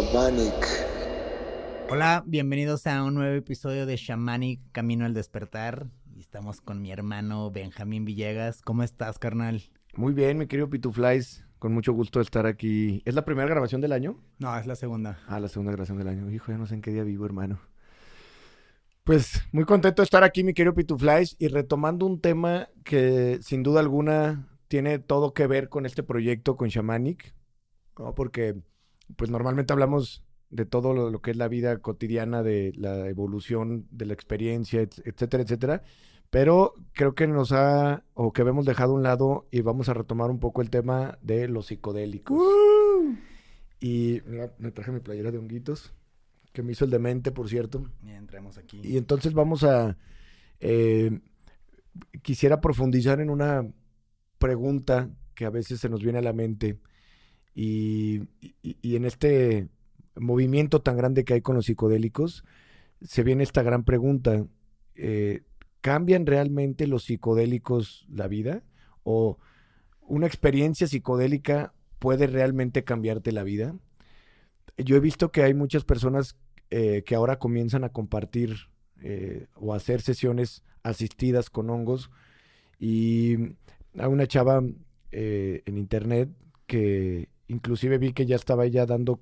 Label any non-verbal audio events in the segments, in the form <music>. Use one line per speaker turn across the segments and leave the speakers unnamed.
Shamanic.
Hola, bienvenidos a un nuevo episodio de Shamanic Camino al Despertar. Y estamos con mi hermano Benjamín Villegas. ¿Cómo estás, carnal?
Muy bien, mi querido Pituflies. Con mucho gusto de estar aquí. ¿Es la primera grabación del año?
No, es la segunda.
Ah, la segunda grabación del año. Hijo, ya no sé en qué día vivo, hermano. Pues muy contento de estar aquí, mi querido Pituflies, y retomando un tema que sin duda alguna tiene todo que ver con este proyecto, con Shamanic, ¿no? Porque pues normalmente hablamos de todo lo, lo que es la vida cotidiana, de la evolución de la experiencia, et- etcétera, etcétera. Pero creo que nos ha, o que habíamos dejado a un lado y vamos a retomar un poco el tema de los psicodélicos. Y mira, me traje mi playera de honguitos, que me hizo el demente, por cierto.
Ya entramos aquí.
Y entonces vamos a... eh, quisiera profundizar en una pregunta que a veces se nos viene a la mente y, en este movimiento tan grande que hay con los psicodélicos, se viene esta gran pregunta. eh, ¿Cambian realmente los psicodélicos la vida? ¿O una experiencia psicodélica puede realmente cambiarte la vida? Yo he visto que hay muchas personas eh, que ahora comienzan a compartir eh, o hacer sesiones asistidas con hongos y a una chava en internet que inclusive vi que ya estaba ella dando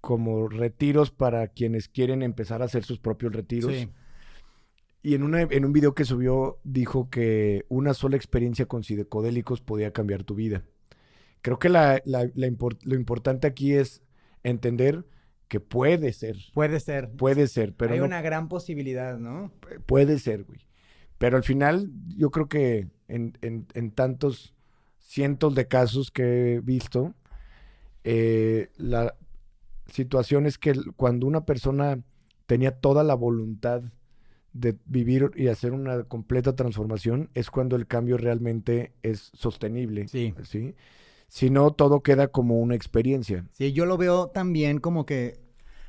como retiros para quienes quieren empezar a hacer sus propios retiros.
Sí.
Y en, una, en un video que subió dijo que una sola experiencia con psicodélicos podía cambiar tu vida. Creo que la- la- lo importante aquí es entender que puede ser,
Puede ser.
puede ser, pero
Hay
no
una gran posibilidad, ¿no?
puede ser, güey. Pero al final, yo creo que en, en- en tantos cientos de casos que he visto, eh, la situación es que cuando una persona tenía toda la voluntad de vivir y hacer una completa transformación, es cuando el cambio realmente es sostenible.
Sí.
¿sí? Si no, todo queda como una experiencia.
Sí, yo lo veo también como que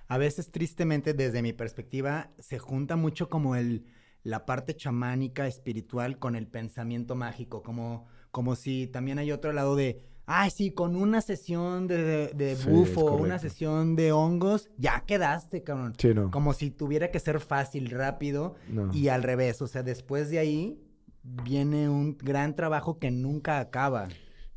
a veces tristemente desde mi perspectiva se junta mucho como el la parte chamánica espiritual con el pensamiento mágico, como como si también hay otro lado de Ay, sí, con una sesión de, de, de
Sí,
bufo, una sesión de hongos, ya quedaste, cabrón.
Sí, no.
Como si tuviera que ser fácil, rápido
no.
y al revés. O sea, después de ahí viene un gran trabajo que nunca acaba.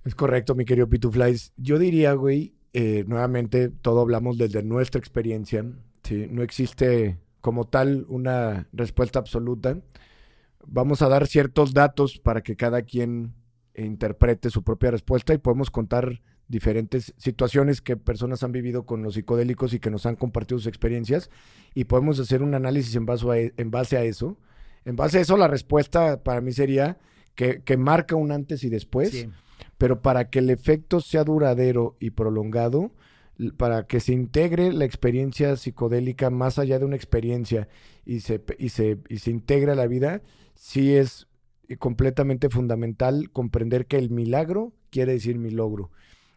Es correcto, mi querido Pituflies. Yo diría, güey, eh, nuevamente, todo hablamos desde nuestra experiencia. ¿sí? No existe como tal una respuesta absoluta. Vamos a dar ciertos datos para que cada quien interprete su propia respuesta y podemos contar diferentes situaciones que personas han vivido con los psicodélicos y que nos han compartido sus experiencias y podemos hacer un análisis en base a, e- en base a eso. En base a eso, la respuesta para mí sería que, que marca un antes y después
Sí.
pero para que el efecto sea duradero y prolongado, para que se integre la experiencia psicodélica más allá de una experiencia y se, y se, y se integre a la vida, sí es completamente fundamental comprender que el milagro quiere decir mi logro.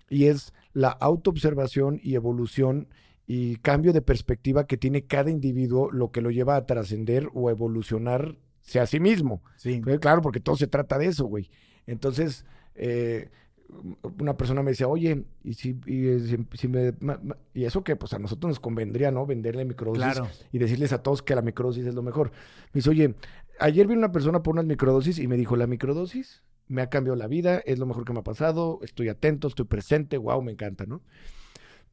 Y es la autoobservación y evolución y cambio de perspectiva que tiene cada individuo lo que lo lleva a trascender o a evolucionarse a sí mismo.
Sí.
Pues, claro, porque todo se trata de eso, güey. Entonces, eh, una persona me decía, oye, y si, y, si- si me, ma- ma- y eso que pues a nosotros nos convendría, ¿no? Venderle microdosis
Claro.
y decirles a todos que la microdosis es lo mejor. Me dice, oye, ayer vi una persona por unas microdosis y me dijo, la microdosis me ha cambiado la vida, es lo mejor que me ha pasado, estoy atento, estoy presente, wow, me encanta, ¿no?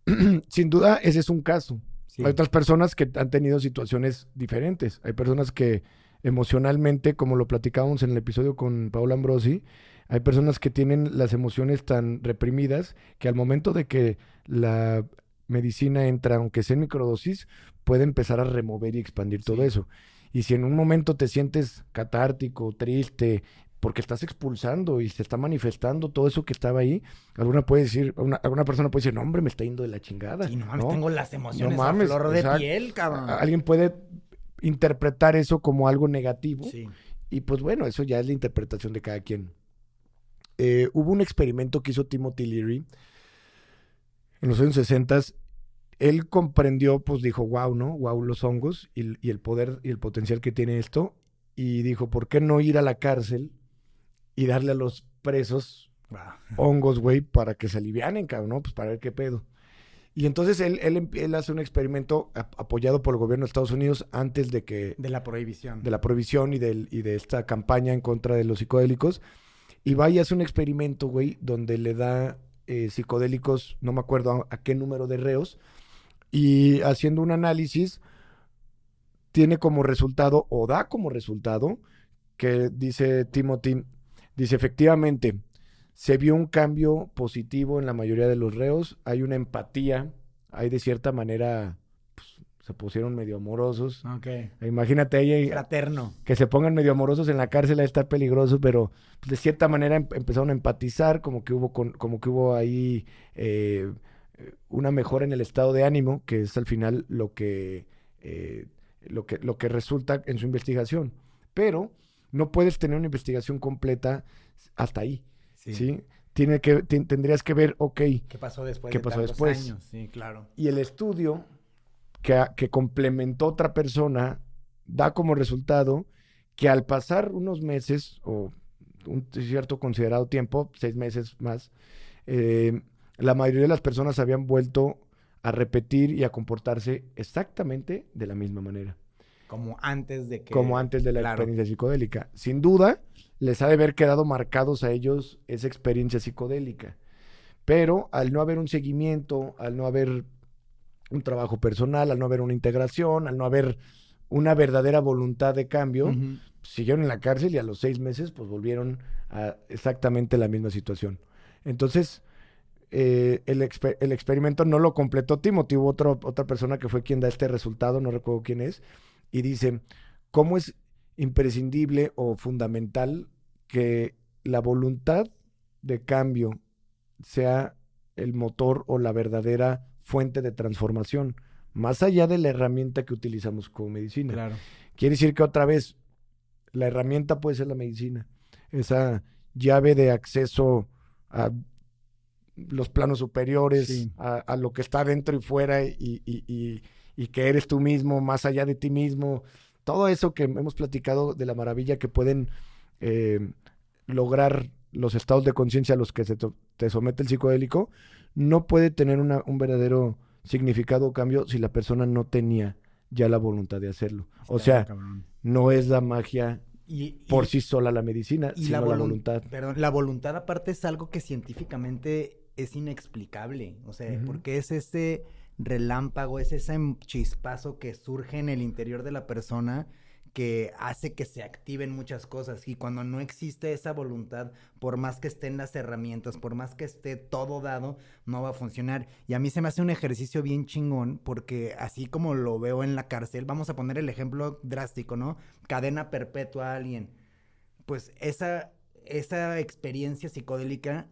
<clears throat> Sin duda, ese es un caso.
Sí.
Hay otras personas que han tenido situaciones diferentes. Hay personas que emocionalmente, como lo platicábamos en el episodio con Paola Ambrosi, hay personas que tienen las emociones tan reprimidas que al momento de que la medicina entra, aunque sea en microdosis, puede empezar a remover y expandir todo eso. Y si en un momento te sientes catártico, triste, porque estás expulsando y se está manifestando todo eso que estaba ahí, alguna puede decir, una, alguna persona puede decir, no, hombre, me está yendo de la chingada.
Sí, no mames,
¿no?
tengo las emociones
mames,
a flor de piel, cabrón.
Alguien puede interpretar eso como algo negativo.
Sí.
Y pues bueno, eso ya es la interpretación de cada quien. Eh, hubo un experimento que hizo Timothy Leary en los años 60. Él comprendió, pues dijo, wow, ¿no? Wow, los hongos y, y el poder y el potencial que tiene esto. Y dijo, ¿por qué no ir a la cárcel y darle a los presos
Wow.
hongos, güey, para que se alivianen, cabrón, ¿no? Pues para ver qué pedo. Y entonces él, él, él hace un experimento apoyado por el gobierno de Estados Unidos antes de que...
De la prohibición.
De la prohibición y, del, y de esta campaña en contra de los psicodélicos. Y va y hace un experimento, güey, donde le da eh, psicodélicos, no me acuerdo a, qué número de reos, y haciendo un análisis, tiene como resultado, o da como resultado, que dice Timothy, dice efectivamente, se vio un cambio positivo en la mayoría de los reos, hay una empatía, hay de cierta manera, pues, se pusieron medio amorosos.
Ok.
Imagínate ahí.
Fraterno.
Que se pongan medio amorosos en la cárcel a estar peligroso, pero pues, de cierta manera em, empezaron a empatizar, como que hubo, con, como que hubo ahí eh, una mejora en el estado de ánimo, que es al final lo que, eh, lo que, lo que resulta en su investigación. Pero no puedes tener una investigación completa hasta ahí. Sí. Tiene que, tendrías que ver, ok.
¿Qué pasó después?
¿Qué pasó después?
Años? Sí, claro.
Y el estudio que, que complementó otra persona da como resultado que al pasar unos meses o un cierto considerado tiempo, seis meses más, eh, la mayoría de las personas habían vuelto a repetir y a comportarse exactamente de la misma manera.
Como antes de que...
Como antes de la experiencia psicodélica. Sin duda, les ha de haber quedado marcados a ellos esa experiencia psicodélica. Pero al no haber un seguimiento, al no haber un trabajo personal, al no haber una integración, al no haber una verdadera voluntad de cambio, siguieron en la cárcel y a los seis meses pues volvieron a exactamente la misma situación. Entonces, eh, el, el, experimento no lo completó Timothy, hubo otra persona que fue quien da este resultado, no recuerdo quién es, y dice, ¿cómo es imprescindible o fundamental que la voluntad de cambio sea el motor o la verdadera fuente de transformación, más allá de la herramienta que utilizamos como medicina.
Claro.
Quiere decir que otra vez, la herramienta puede ser la medicina, esa llave de acceso a los planos superiores, a, lo que está dentro y fuera y y que eres tú mismo, más allá de ti mismo. Todo eso que hemos platicado de la maravilla que pueden eh, lograr los estados de conciencia a los que se te somete el psicodélico, no puede tener un verdadero significado o cambio si la persona no tenía ya la voluntad de hacerlo. o sea, no es la magia por sí sola la medicina, sino la, voluntad.
Perdón, la voluntad aparte es algo que científicamente es inexplicable, o sea, porque es ese relámpago, es ese chispazo que surge en el interior de la persona que hace que se activen muchas cosas y cuando no existe esa voluntad, por más que estén las herramientas, por más que esté todo dado, no va a funcionar. Y a mí se me hace un ejercicio bien chingón porque así como lo veo en la cárcel, vamos a poner el ejemplo drástico, ¿no? Cadena perpetua a alguien. Pues esa, esa experiencia psicodélica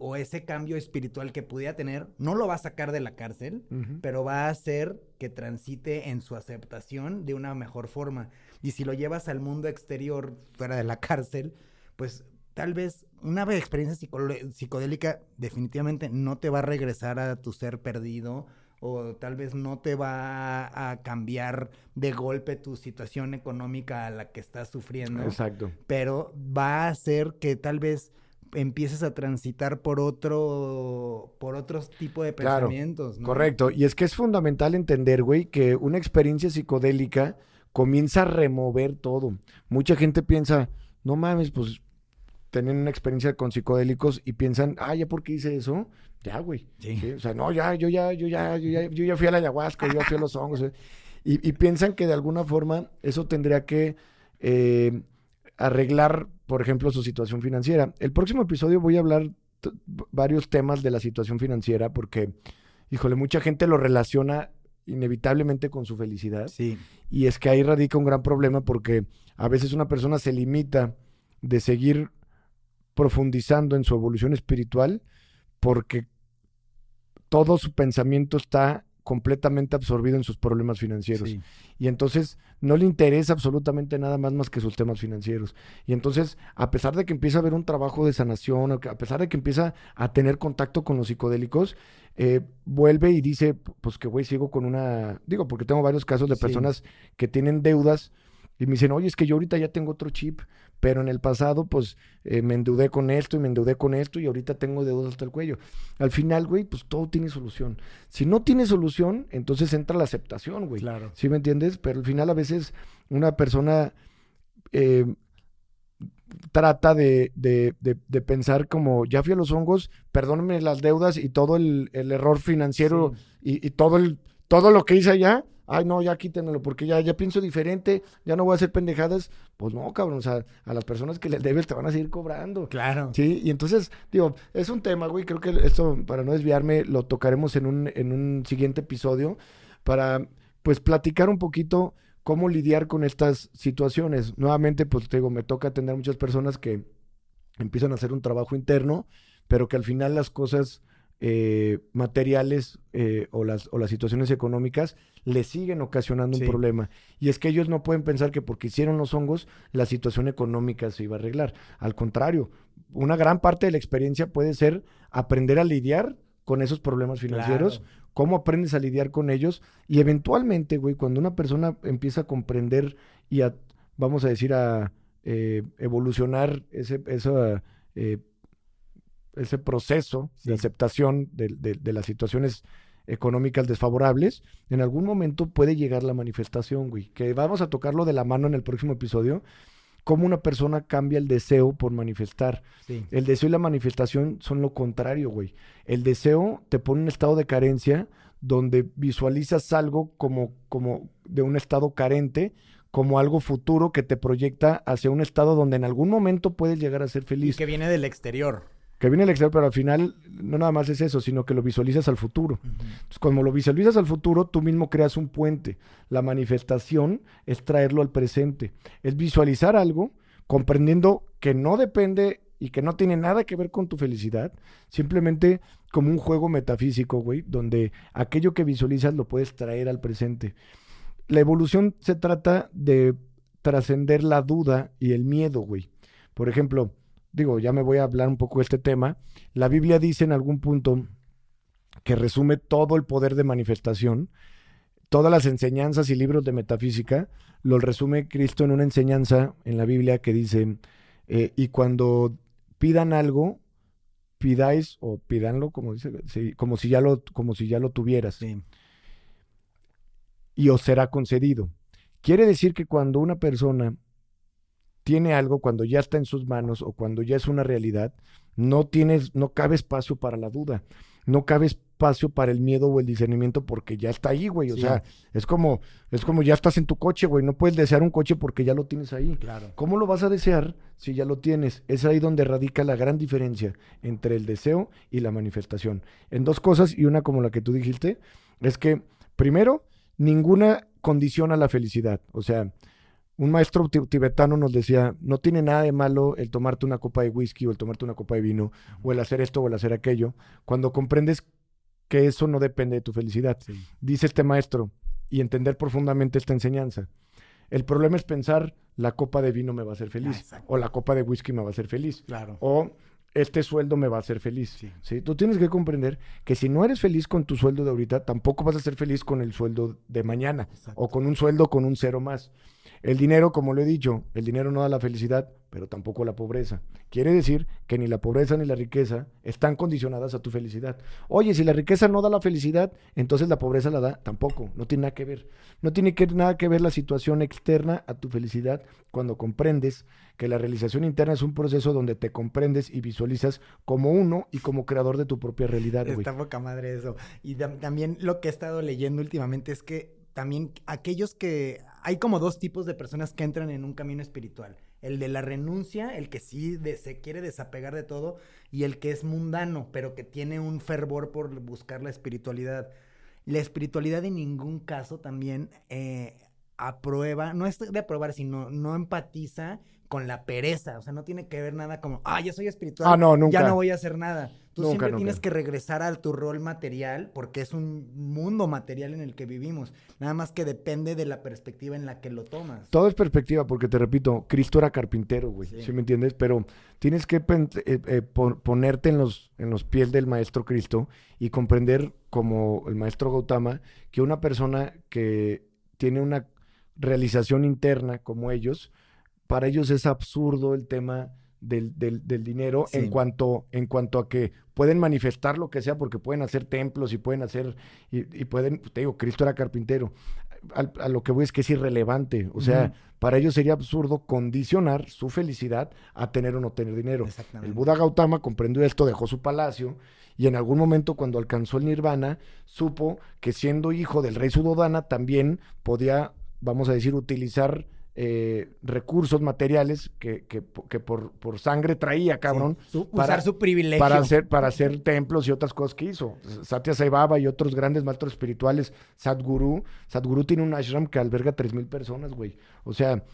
o ese cambio espiritual que pudiera tener, no lo va a sacar de la cárcel, pero va a hacer que transite en su aceptación de una mejor forma. Y si lo llevas al mundo exterior, fuera de la cárcel, pues tal vez una experiencia psicodélica definitivamente no te va a regresar a tu ser perdido o tal vez no te va a cambiar de golpe tu situación económica a la que estás sufriendo.
Exacto.
Pero va a hacer que tal vez empieces a transitar por otro, por otros tipos de pensamientos.
Correcto. Y es que es fundamental entender, güey, que una experiencia psicodélica comienza a remover todo. Mucha gente piensa, no mames, pues tienen una experiencia con psicodélicos y piensan, ah, ya porque hice eso, ya, güey. Sí. O sea, no, ya, yo ya, yo ya, yo ya, yo ya fui a la ayahuasca, yo ya fui a los hongos. Eh". Y, y, piensan que de alguna forma eso tendría que eh, arreglar por ejemplo, su situación financiera. El próximo episodio voy a hablar varios temas de la situación financiera porque, híjole, mucha gente lo relaciona inevitablemente con su felicidad.
Sí.
Y es que ahí radica un gran problema porque a veces una persona se limita de seguir profundizando en su evolución espiritual porque todo su pensamiento está completamente absorbido en sus problemas financieros. Y entonces no le interesa absolutamente nada más más que sus temas financieros. Y entonces, a pesar de que empieza a haber un trabajo de sanación, a pesar de que empieza a tener contacto con los psicodélicos, eh, vuelve y dice, pues que güey, sigo con una, digo, porque tengo varios casos de personas que tienen deudas Y me dicen, oye, es que yo ahorita ya tengo otro chip, pero en el pasado, pues, eh, me endeudé con esto y me endeudé con esto y ahorita tengo deudas hasta el cuello. Al final, güey, pues todo tiene solución. Si no tiene solución, entonces entra la aceptación, güey.
Claro.
¿Sí me entiendes? Pero al final a veces una persona eh, trata de, de, de, pensar como, ya fui a los hongos, perdónenme las deudas y todo el, el error financiero y, y todo, el, todo lo que hice allá, ay, no, ya quítenlo, porque ya, ya pienso diferente, ya no voy a hacer pendejadas. Pues no, cabrón, o sea, a las personas que les debes te van a seguir cobrando.
Claro.
Sí, y entonces, digo, es un tema, güey, creo que esto, para no desviarme, lo tocaremos en un, en un siguiente episodio, para, pues, platicar un poquito cómo lidiar con estas situaciones. Nuevamente, pues, te digo, me toca atender muchas personas que empiezan a hacer un trabajo interno, pero que al final las cosas eh, materiales eh, o, las, o las situaciones económicas le siguen ocasionando un problema. Y es que ellos no pueden pensar que porque hicieron los hongos, la situación económica se iba a arreglar. Al contrario, una gran parte de la experiencia puede ser aprender a lidiar con esos problemas financieros, cómo aprendes a lidiar con ellos y eventualmente, güey, cuando una persona empieza a comprender y a, vamos a decir, a eh, evolucionar ese, esa ese proceso de aceptación de, las situaciones económicas desfavorables, en algún momento puede llegar la manifestación, güey. Que vamos a tocarlo de la mano en el próximo episodio. Cómo una persona cambia el deseo por manifestar. El deseo y la manifestación son lo contrario, güey. El deseo te pone en un estado de carencia donde visualizas algo como, como de un estado carente, como algo futuro que te proyecta hacia un estado donde en algún momento puedes llegar a ser feliz.
Y que viene del exterior
que viene el exterior, pero al final no nada más es eso, sino que lo visualizas al futuro. Entonces, como lo visualizas al futuro, tú mismo creas un puente. La manifestación es traerlo al presente, es visualizar algo comprendiendo que no depende y que no tiene nada que ver con tu felicidad, simplemente como un juego metafísico, güey, donde aquello que visualizas lo puedes traer al presente. La evolución se trata de trascender la duda y el miedo, güey. Por ejemplo, digo, ya me voy a hablar un poco de este tema, la Biblia dice en algún punto que resume todo el poder de manifestación, todas las enseñanzas y libros de metafísica, lo resume Cristo en una enseñanza en la Biblia que dice, eh, y cuando pidan algo, pidáis o pidanlo como dice, como si ya lo, como si ya lo tuvieras. Y os será concedido. Quiere decir que cuando una persona tiene algo, cuando ya está en sus manos o cuando ya es una realidad, no tienes, no cabe espacio para la duda, no cabe espacio para el miedo o el discernimiento porque ya está ahí, güey. O sea, es como, es como ya estás en tu coche, güey. No puedes desear un coche porque ya lo tienes ahí.
Claro.
¿Cómo lo vas a desear si ya lo tienes? Es ahí donde radica la gran diferencia entre el deseo y la manifestación. En dos cosas, y una como la que tú dijiste, es que, primero, ninguna condiciona la felicidad. O sea, un maestro tibetano nos decía, no tiene nada de malo el tomarte una copa de whisky o el tomarte una copa de vino o el hacer esto o el hacer aquello, cuando comprendes que eso no depende de tu felicidad. Dice este maestro, y entender profundamente esta enseñanza. El problema es pensar, la copa de vino me va a hacer feliz, o la copa de whisky me va a hacer feliz,
claro.
o este sueldo me va a hacer feliz. Sí. Tú tienes que comprender que si no eres feliz con tu sueldo de ahorita, tampoco vas a ser feliz con el sueldo de mañana, o con un sueldo con un cero más. El dinero, como lo he dicho, el dinero no da la felicidad, pero tampoco la pobreza. Quiere decir que ni la pobreza ni la riqueza están condicionadas a tu felicidad. Oye, si la riqueza no da la felicidad, entonces la pobreza la da tampoco. No tiene nada que ver. No tiene nada que ver la situación externa a tu felicidad cuando comprendes que la realización interna es un proceso donde te comprendes y visualizas como uno y como creador de tu propia realidad.
Está poca madre eso. Y también lo que he estado leyendo últimamente es que también aquellos que hay como dos tipos de personas que entran en un camino espiritual. El de la renuncia, el que sí se quiere desapegar de todo, y el que es mundano, pero que tiene un fervor por buscar la espiritualidad. La espiritualidad en ningún caso también eh, aprueba, no es de aprobar, sino no empatiza con la pereza. O sea, no tiene que ver nada como, ah, ya soy espiritual,
ah, no, nunca.
ya no voy a hacer nada. Tú siempre tienes que regresar a tu rol material porque es un mundo material en el que vivimos. Nada más que depende de la perspectiva en la que lo tomas.
Todo es perspectiva porque te repito, Cristo era carpintero, güey. Sí. me entiendes? Pero tienes que eh, eh, ponerte en los, en los pies del maestro Cristo y comprender como el maestro Gautama que una persona que tiene una realización interna como ellos, para ellos es absurdo el tema del, del, dinero en, cuanto, en cuanto a que pueden manifestar lo que sea porque pueden hacer templos y pueden hacer, y, pueden, te digo, Cristo era carpintero. A, lo que voy es que es irrelevante. O sea, para ellos sería absurdo condicionar su felicidad a tener o no tener dinero. El Buda Gautama comprendió esto, dejó su palacio y en algún momento cuando alcanzó el nirvana, supo que siendo hijo del rey Sudodana también podía, vamos a decir, utilizar eh, recursos materiales que, que, por, por, sangre traía, cabrón.
para, usar su privilegio.
Para hacer, para hacer templos y otras cosas que hizo. Satya Sai Baba y otros grandes maestros espirituales. Sadhguru. Sadhguru tiene un ashram que alberga tres mil personas, güey. O sea,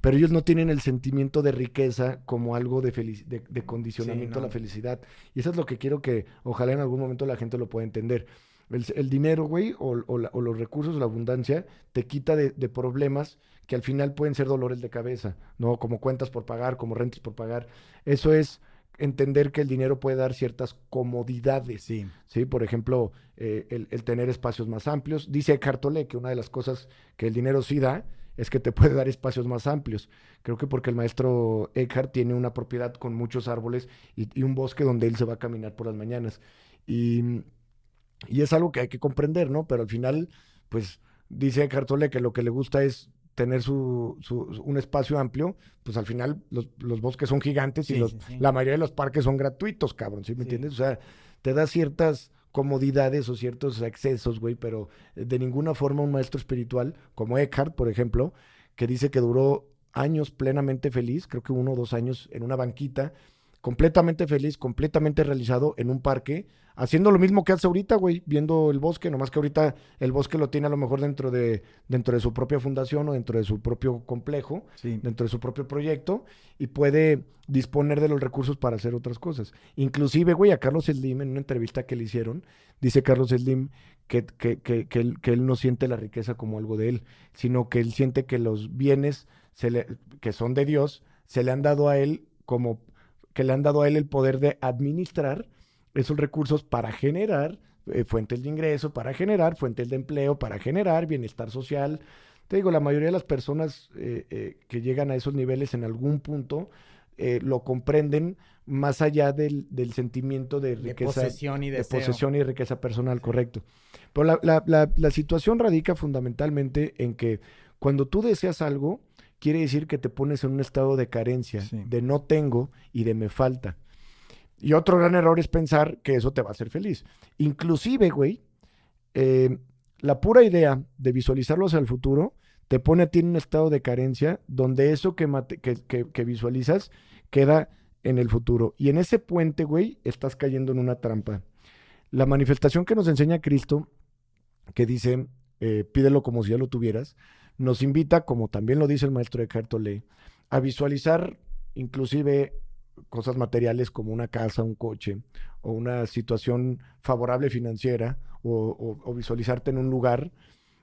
pero ellos no tienen el sentimiento de riqueza como algo de, de, condicionamiento a la felicidad. Y eso es lo que quiero que ojalá en algún momento la gente lo pueda entender. El, dinero, güey, o, los recursos, la abundancia, te quita de, problemas que al final pueden ser dolores de cabeza, ¿no? Como cuentas por pagar, como rentas por pagar. Eso es entender que el dinero puede dar ciertas comodidades. Sí. ¿sí? Por ejemplo, eh, el, tener espacios más amplios. Dice Cartole que una de las cosas que el dinero sí da es que te puede dar espacios más amplios. Creo que porque el maestro Eckhart tiene una propiedad con muchos árboles y, y un bosque donde él se va a caminar por las mañanas. Y y es algo que hay que comprender, ¿no? Pero al final, pues dice Cartole que lo que le gusta es tener su, un espacio amplio, pues al final los, bosques son gigantes y los, la mayoría de los parques son gratuitos, cabrón, ¿sí me entiendes? O sea, te da ciertas comodidades o ciertos excesos, güey, pero de ninguna forma un maestro espiritual, como Eckhart, por ejemplo, que dice que duró años plenamente feliz, creo que uno o dos años en una banquita, completamente feliz, completamente realizado en un parque, haciendo lo mismo que hace ahorita, güey, viendo el bosque, nomás que ahorita el bosque lo tiene a lo mejor dentro de, dentro de su propia fundación o dentro de su propio complejo, dentro de su propio proyecto, y puede disponer de los recursos para hacer otras cosas. Inclusive, güey, a Carlos Slim, en una entrevista que le hicieron, dice Carlos Slim que, que, que, que, él, que él no siente la riqueza como algo de él, sino que él siente que los bienes se le, que son de Dios se le han dado a él como que le han dado a él el poder de administrar esos recursos para generar eh, fuentes de ingreso, para generar fuentes de empleo, para generar bienestar social. Te digo, la mayoría de las personas eh, eh, que llegan a esos niveles en algún punto lo comprenden más allá del, sentimiento de riqueza.
De posesión y
de posesión y riqueza personal, correcto. Pero la, situación radica fundamentalmente en que cuando tú deseas algo, quiere decir que te pones en un estado de carencia, de no tengo y de me falta. Y otro gran error es pensar que eso te va a hacer feliz. Inclusive, güey, eh, la pura idea de visualizarlo hacia el futuro te pone a ti en un estado de carencia donde eso que, que, visualizas queda en el futuro. Y en ese puente, güey, estás cayendo en una trampa. La manifestación que nos enseña Cristo, que dice, eh, pídelo como si ya lo tuvieras, nos invita, como también lo dice el maestro Eckhart Tolle, a visualizar inclusive cosas materiales como una casa, un coche o una situación favorable financiera o, visualizarte en un lugar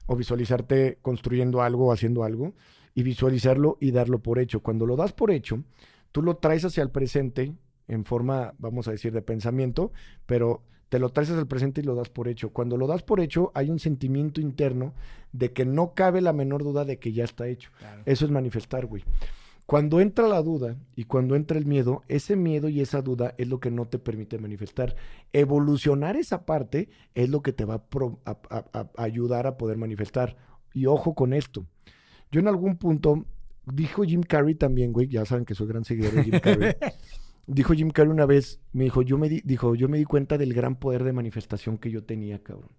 o visualizarte construyendo algo o haciendo algo y visualizarlo y darlo por hecho. Cuando lo das por hecho, tú lo traes hacia el presente en forma, vamos a decir, de pensamiento, pero te lo traes el presente y lo das por hecho. Cuando lo das por hecho, hay un sentimiento interno de que no cabe la menor duda de que ya está hecho. Eso es manifestar, güey. Cuando entra la duda y cuando entra el miedo, ese miedo y esa duda es lo que no te permite manifestar. Evolucionar esa parte es lo que te va a, ayudar a poder manifestar. Y ojo con esto. Yo en algún punto, dijo Jim Carrey también, güey, ya saben que soy gran seguidor de Jim Carrey. <laughs> dijo Jim Carrey una vez, me dijo, yo me dijo, yo me di cuenta del gran poder de manifestación que yo tenía, cabrón.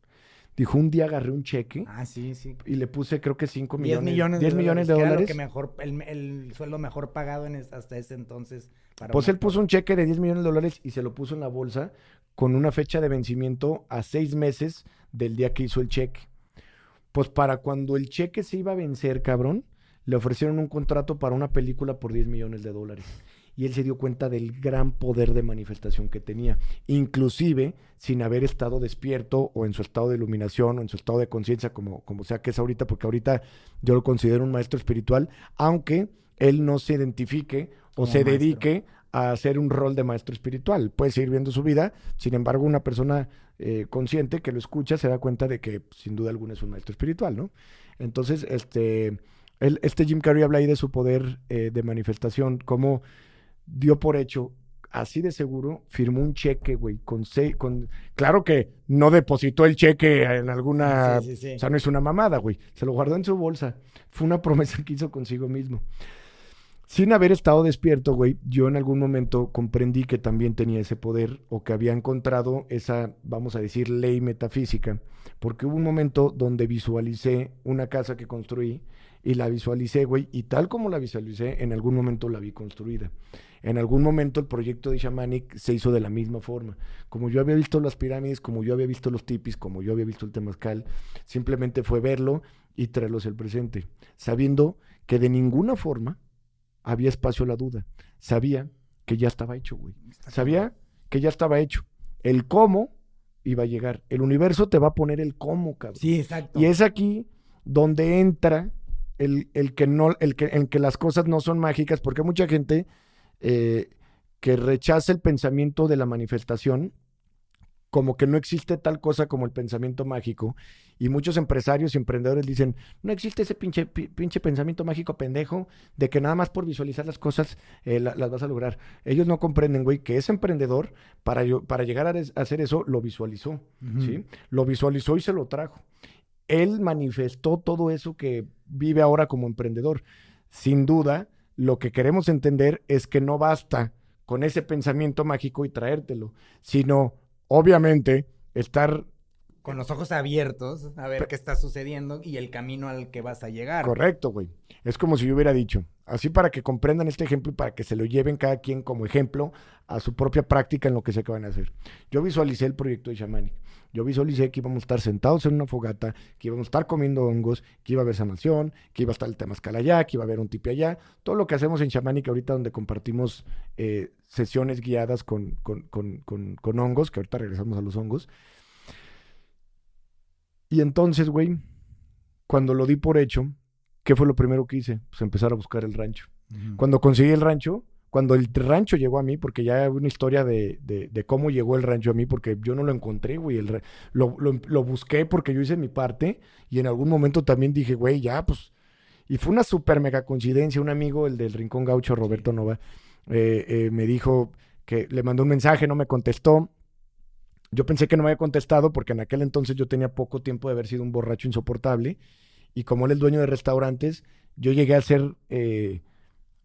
Dijo, un día agarré un cheque.
Ah, sí, sí.
Y le puse, creo que 5 millones.
10 millones,
10 millones de dólares. que
mejor, el, sueldo mejor pagado en hasta ese entonces.
pues él puso un cheque de 10 millones de dólares y se lo puso en la bolsa con una fecha de vencimiento a seis meses del día que hizo el cheque. Pues para cuando el cheque se iba a vencer, cabrón, le ofrecieron un contrato para una película por 10 millones de dólares y él se dio cuenta del gran poder de manifestación que tenía, inclusive sin haber estado despierto o en su estado de iluminación o en su estado de conciencia, como, como sea que es ahorita, porque ahorita yo lo considero un maestro espiritual, aunque él no se identifique o se dedique a hacer un rol de maestro espiritual. Puede seguir viendo su vida, sin embargo, una persona eh, consciente que lo escucha se da cuenta de que sin duda alguna es un maestro espiritual, ¿no? Entonces, este, este Jim Carrey habla ahí de su poder eh, de manifestación, cómo dio por hecho así de seguro, firmó un cheque, güey, con seis, con, claro que no depositó el cheque en alguna, o sea, no es una mamada, güey, se lo guardó en su bolsa, fue una <laughs> promesa que hizo consigo mismo. Sin haber estado despierto, güey, yo en algún momento comprendí que también tenía ese poder o que había encontrado esa, vamos a decir, ley metafísica, porque hubo un momento donde visualicé una casa que construí y la visualicé, güey, y tal como la visualicé, en algún momento la vi construida. En algún momento el proyecto de Shamanic se hizo de la misma forma. Como yo había visto las pirámides, como yo había visto los tipis, como yo había visto el temazcal, simplemente fue verlo y traerlos al presente, sabiendo que de ninguna forma había espacio a la duda. Sabía que ya estaba hecho, güey. Sabía que ya estaba hecho. El cómo iba a llegar. El universo te va a poner el cómo, cabrón.
Sí, exacto.
Y es aquí donde entra el, el que no, el que, en que las cosas no son mágicas, porque mucha gente eh, que rechaza el pensamiento de la manifestación, como que no existe tal cosa como el pensamiento mágico. Y muchos empresarios y emprendedores dicen, no existe ese pinche, pinche pensamiento mágico pendejo de que nada más por visualizar las cosas eh, las vas a lograr. Ellos no comprenden, güey, que ese emprendedor, para, para llegar a, hacer eso, lo visualizó, ¿sí? Lo visualizó y se lo trajo. Él manifestó todo eso que vive ahora como emprendedor. Sin duda, lo que queremos entender es que no basta con ese pensamiento mágico y traértelo, sino, obviamente, estar
con los ojos abiertos a ver qué está sucediendo y el camino al que vas a llegar.
Correcto, güey. Es como si yo hubiera dicho, así para que comprendan este ejemplo y para que se lo lleven cada quien como ejemplo a su propia práctica en lo que se acaban de hacer. Yo visualicé el proyecto de Shamanic. Yo visualicé que íbamos a estar sentados en una fogata, que íbamos a estar comiendo hongos, que iba a haber sanación, que iba a estar el temazcal allá, que iba a haber un tipi allá. Todo lo que hacemos en Shamanic ahorita donde compartimos eh, sesiones guiadas con, con, con, con hongos, que ahorita regresamos a los hongos. Y entonces, güey, cuando lo di por hecho, ¿qué fue lo primero que hice? Pues empezar a buscar el rancho. Cuando conseguí el rancho, cuando el rancho llegó a mí, porque ya hay una historia de, de, cómo llegó el rancho a mí, porque yo no lo encontré, güey. El, lo, lo, busqué porque yo hice mi parte y en algún momento también dije, güey, ya, pues. Y fue una súper mega coincidencia. Un amigo, el del Rincón Gaucho, Roberto Nova, eh, eh, me dijo que le mandó un mensaje, no me contestó. Yo pensé que no me había contestado porque en aquel entonces yo tenía poco tiempo de haber sido un borracho insoportable. Y como él es dueño de restaurantes, yo llegué a hacer eh,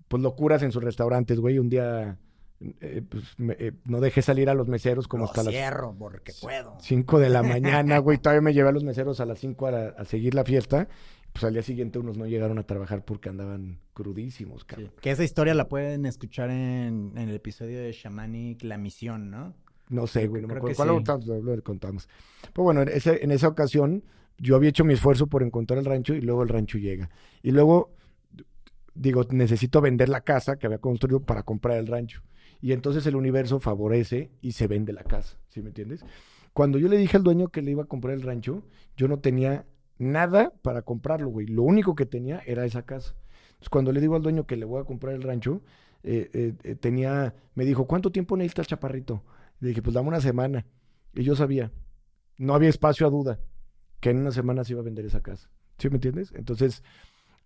pues locuras en sus restaurantes, güey. Un día eh, pues, eh, no dejé salir a los meseros como hasta
cierro porque puedo.
5 de la mañana, <laughs> güey. Todavía me llevé a los meseros a las 5 a, seguir la fiesta. Pues al día siguiente unos no llegaron a trabajar porque andaban crudísimos, cabrón.
Que esa historia la pueden escuchar en, en el episodio de Shamanic La Misión, ¿no?
No sé, güey, no me acuerdo cuál lo contamos. Pues bueno, en, en esa ocasión yo había hecho mi esfuerzo por encontrar el rancho y luego el rancho llega. Y luego digo, necesito vender la casa que había construido para comprar el rancho. Y entonces el universo favorece y se vende la casa, ¿sí me entiendes? Cuando yo le dije al dueño que le iba a comprar el rancho, yo no tenía nada para comprarlo, güey. Lo único que tenía era esa casa. Entonces, cuando le digo al dueño que le voy a comprar el rancho, eh, eh, eh, tenía, me dijo, ¿cuánto tiempo necesitas, chaparrito? Le dije, pues dame una semana. Y yo sabía, no había espacio a duda, que en una semana se iba a vender esa casa. ¿Sí me entiendes? Entonces,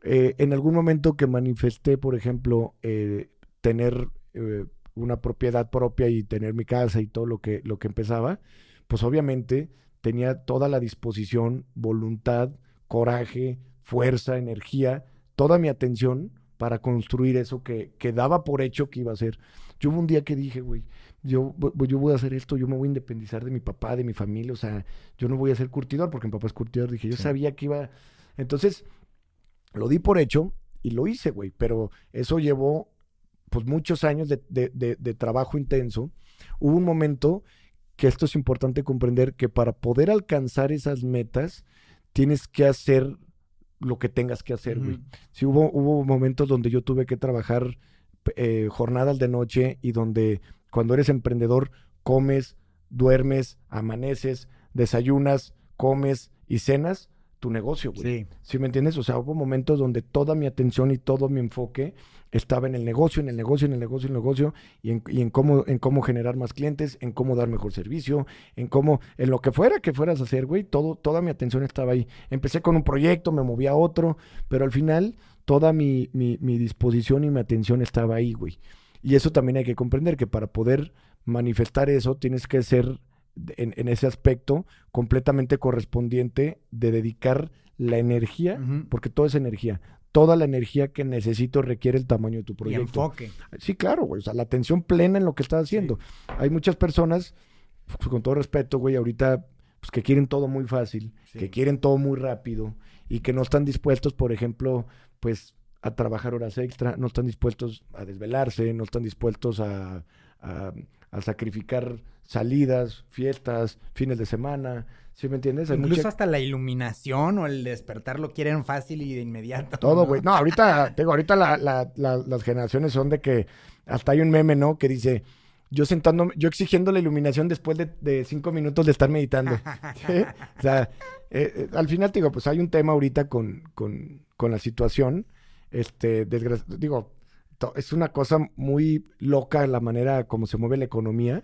eh, en algún momento que manifesté, por ejemplo, eh, tener eh, una propiedad propia y tener mi casa y todo lo que, lo que empezaba, pues obviamente tenía toda la disposición, voluntad, coraje, fuerza, energía, toda mi atención para construir eso que, que daba por hecho que iba a ser. Yo hubo un día que dije, güey, yo, yo voy a hacer esto, yo me voy a independizar de mi papá, de mi familia, o sea, yo no voy a ser curtidor porque mi papá es curtidor. Dije, yo sabía que iba. Entonces, lo di por hecho y lo hice, güey, pero eso llevó pues muchos años de, de, trabajo intenso. Hubo un momento que esto es importante comprender que para poder alcanzar esas metas tienes que hacer lo que tengas que hacer, güey. Sí, hubo, hubo momentos donde yo tuve que trabajar eh, jornadas de noche y donde cuando eres emprendedor comes, duermes, amaneces, desayunas, comes y cenas tu negocio, güey.
Sí.
¿Sí me entiendes? O sea, hubo momentos donde toda mi atención y todo mi enfoque estaba en el negocio, en el negocio, en el negocio, en el negocio, y en, y en cómo, en cómo generar más clientes, en cómo dar mejor servicio, en cómo, en lo que fuera que fueras a hacer, güey, todo, toda mi atención estaba ahí. Empecé con un proyecto, me moví a otro, pero al final toda mi, mi, mi disposición y mi atención estaba ahí, güey. Y eso también hay que comprender, que para poder manifestar eso tienes que ser en, en ese aspecto completamente correspondiente de dedicar la energía, porque todo es energía, toda la energía que necesito requiere el tamaño de tu
Y
proyecto.
enfoque.
Sí, claro, güey, o sea, la atención plena en lo que estás haciendo. Hay muchas personas, pues, con todo respeto, güey, ahorita, pues que quieren todo muy fácil,
Sí.
que quieren todo muy rápido y que no están dispuestos, por ejemplo, pues a trabajar horas extra, no están dispuestos a desvelarse, no están dispuestos a, a- a sacrificar salidas, fiestas, fines de semana, ¿sí me entiendes? Hay
Incluso
mucha-
hasta la iluminación o el despertar lo quieren fácil y de inmediato.
Todo,
¿no?
güey. No, ahorita, te digo, ahorita la- la- la- las generaciones son de que hasta hay un meme, ¿no? Que dice, yo sentándome, yo exigiendo la iluminación después de, de cinco minutos de estar meditando. <laughs> ¿Sí? O sea, eh, eh, al final te digo, pues hay un tema ahorita con, con, con la situación. Este, digo, es una cosa muy loca la manera como se mueve la economía.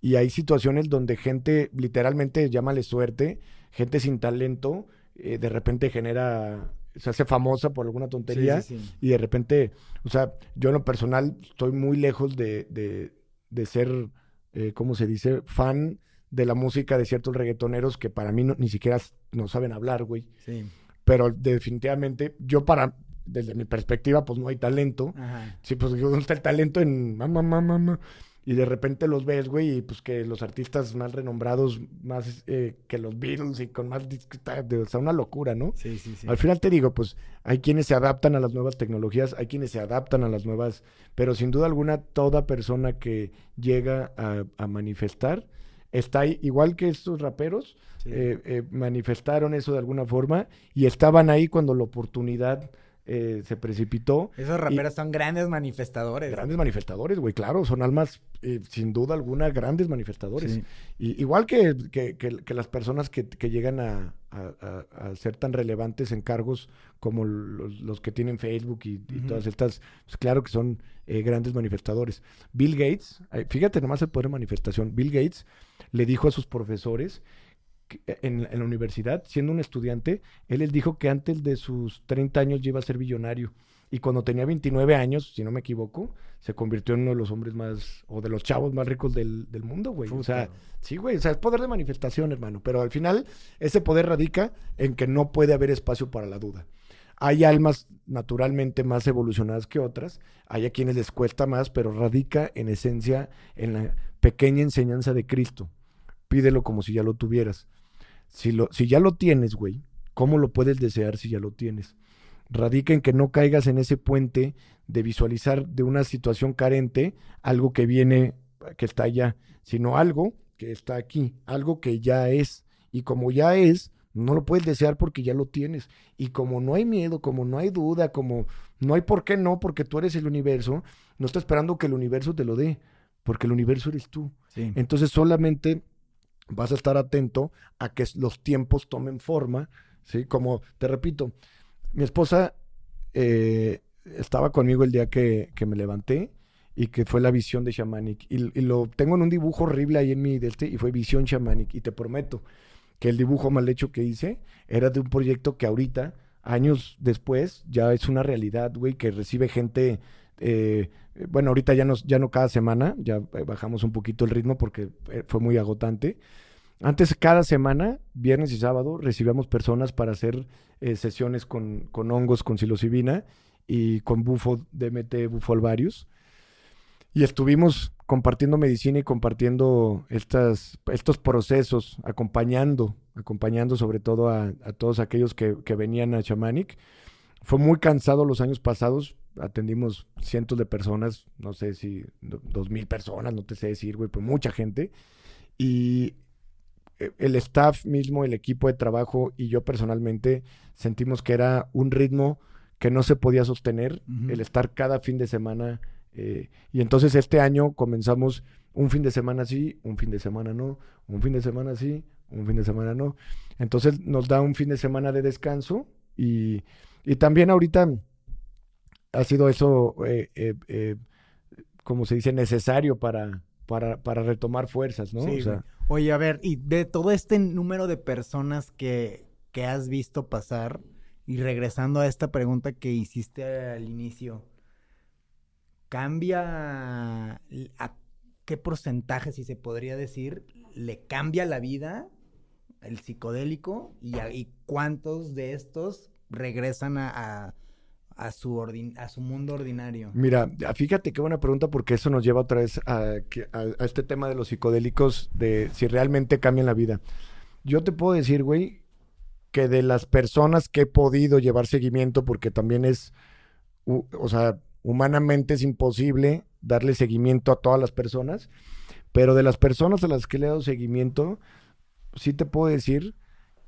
Y hay situaciones donde gente, literalmente, llámale suerte, gente sin talento, eh, de repente genera, se hace famosa por alguna tontería
sí, sí.
y de repente, o sea, yo en lo personal estoy muy lejos de, de, de ser, eh, ¿cómo se dice? Fan de la música de ciertos reggaetoneros que para mí no- ni siquiera no saben hablar, güey.
Sí.
Pero definitivamente, yo para, desde mi perspectiva, pues no hay talento.
Ajá.
Sí, pues ¿dónde está el talento en mamá, mamá, mamá? Y de repente los ves, güey, y pues que los artistas más renombrados, más eh, que los Beatles y con más o sea, una locura, ¿no?
Sí, sí, sí.
Al final te digo, pues hay quienes se adaptan a las nuevas tecnologías, hay quienes se adaptan a las nuevas, pero sin duda alguna toda persona que llega a, a manifestar está ahí, igual que estos raperos,
Sí.
eh, eh, manifestaron eso de alguna forma y estaban ahí cuando la oportunidad eh, se precipitó.
Esos raperos son grandes manifestadores.
Grandes manifestadores, güey, claro, son almas, eh, sin duda alguna, grandes manifestadores.
Sí.
Y, igual que, que- que- que las personas que, llegan a, a- a- a ser tan relevantes en cargos como los, los que tienen Facebook y, todas estas, pues claro que son eh, grandes manifestadores. Bill Gates, fíjate nomás el poder de manifestación, Bill Gates le dijo a sus profesores en, en la universidad, siendo un estudiante, él les dijo que antes de sus 30 años ya iba a ser billonario. Y cuando tenía 29 años, si no me equivoco, se convirtió en uno de los hombres más, o de los chavos más ricos del, del mundo, güey. O sea. Sí, güey, o sea, es poder de manifestación, hermano, pero al final ese poder radica en que no puede haber espacio para la duda. Hay almas naturalmente más evolucionadas que otras, hay a quienes les cuesta más, pero radica en esencia en la pequeña enseñanza de Cristo. Pídelo como si ya lo tuvieras. Si, lo, si ya lo tienes, güey, ¿cómo lo puedes desear si ya lo tienes? Radica en que no caigas en ese puente de visualizar de una situación carente algo que viene, que está allá, sino algo que está aquí, algo que ya es. Y como ya es, no lo puedes desear porque ya lo tienes. Y como no hay miedo, como no hay duda, como no hay por qué no, porque tú eres el universo, no está esperando que el universo te lo dé, porque el universo eres tú.
Sí.
Entonces solamente vas a estar atento a que los tiempos tomen forma, ¿sí? Como, te repito, mi esposa eh, estaba conmigo el día que, que me levanté y que fue la visión de Shamanic. Y, lo tengo en un dibujo horrible ahí en mi este, y fue visión Shamanic. Y te prometo que el dibujo mal hecho que hice era de un proyecto que ahorita, años después, ya es una realidad, güey, que recibe gente. Eh, bueno, ahorita ya no, ya no cada semana, ya eh, bajamos un poquito el ritmo porque eh, fue muy agotante. Antes, cada semana, viernes y sábado, recibíamos personas para hacer sesiones con, con hongos, con psilocibina y con bufo DMT, bufo alvarius. Y estuvimos compartiendo medicina y compartiendo estas, estos procesos, acompañando, acompañando sobre todo a, a todos aquellos que, que venían a Shamanic. Fue muy cansado los años pasados, atendimos cientos de personas, no sé si do- dos mil personas, no te sé decir, güey, pero mucha gente. Y eh, el staff mismo, el equipo de trabajo y yo personalmente sentimos que era un ritmo que no se podía sostener,
Ujú.
el estar cada fin de semana. eh, y entonces este año comenzamos un fin de semana sí, un fin de semana no, un fin de semana sí, un fin de semana no. Entonces nos da un fin de semana de descanso y, y también ahorita ha sido eso, eh, eh, eh, como se dice, necesario para, para, para retomar fuerzas, ¿no?
Sí,
o sea,
Oye, a ver, y de todo este número de personas que, que has visto pasar, y regresando a esta pregunta que hiciste al inicio, ¿cambia a qué porcentaje, si se podría decir, le cambia la vida el psicodélico y, a- y cuántos de estos regresan a, a- a su, ordin- a su mundo ordinario?
Mira, fíjate qué buena pregunta porque eso nos lleva otra vez a, a- a este tema de los psicodélicos, de si realmente cambian la vida. Yo te puedo decir, güey, que de las personas que he podido llevar seguimiento, porque también es, o sea, humanamente es imposible darle seguimiento a todas las personas, pero de las personas a las que le he dado seguimiento, sí te puedo decir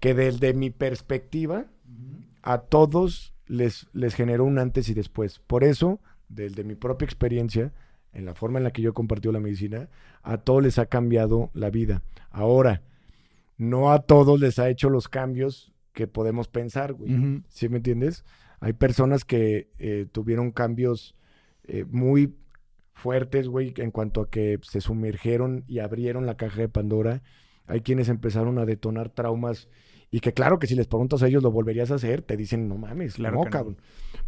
que desde mi perspectiva, a todos les, les generó un antes y después. Por eso, desde mi propia experiencia, en la forma en la que yo he compartido la medicina, a todos les ha cambiado la vida. Ahora, no a todos les ha hecho los cambios que podemos pensar, güey.
Ujú.
¿Sí me entiendes? Hay personas que eh, tuvieron cambios eh, muy fuertes, güey, en cuanto a que se sumergieron y abrieron la caja de Pandora. Hay quienes empezaron a detonar traumas y que claro que si les preguntas a ellos lo volverías a hacer, te dicen, no mames,
Claro
no,
que no.
cabrón.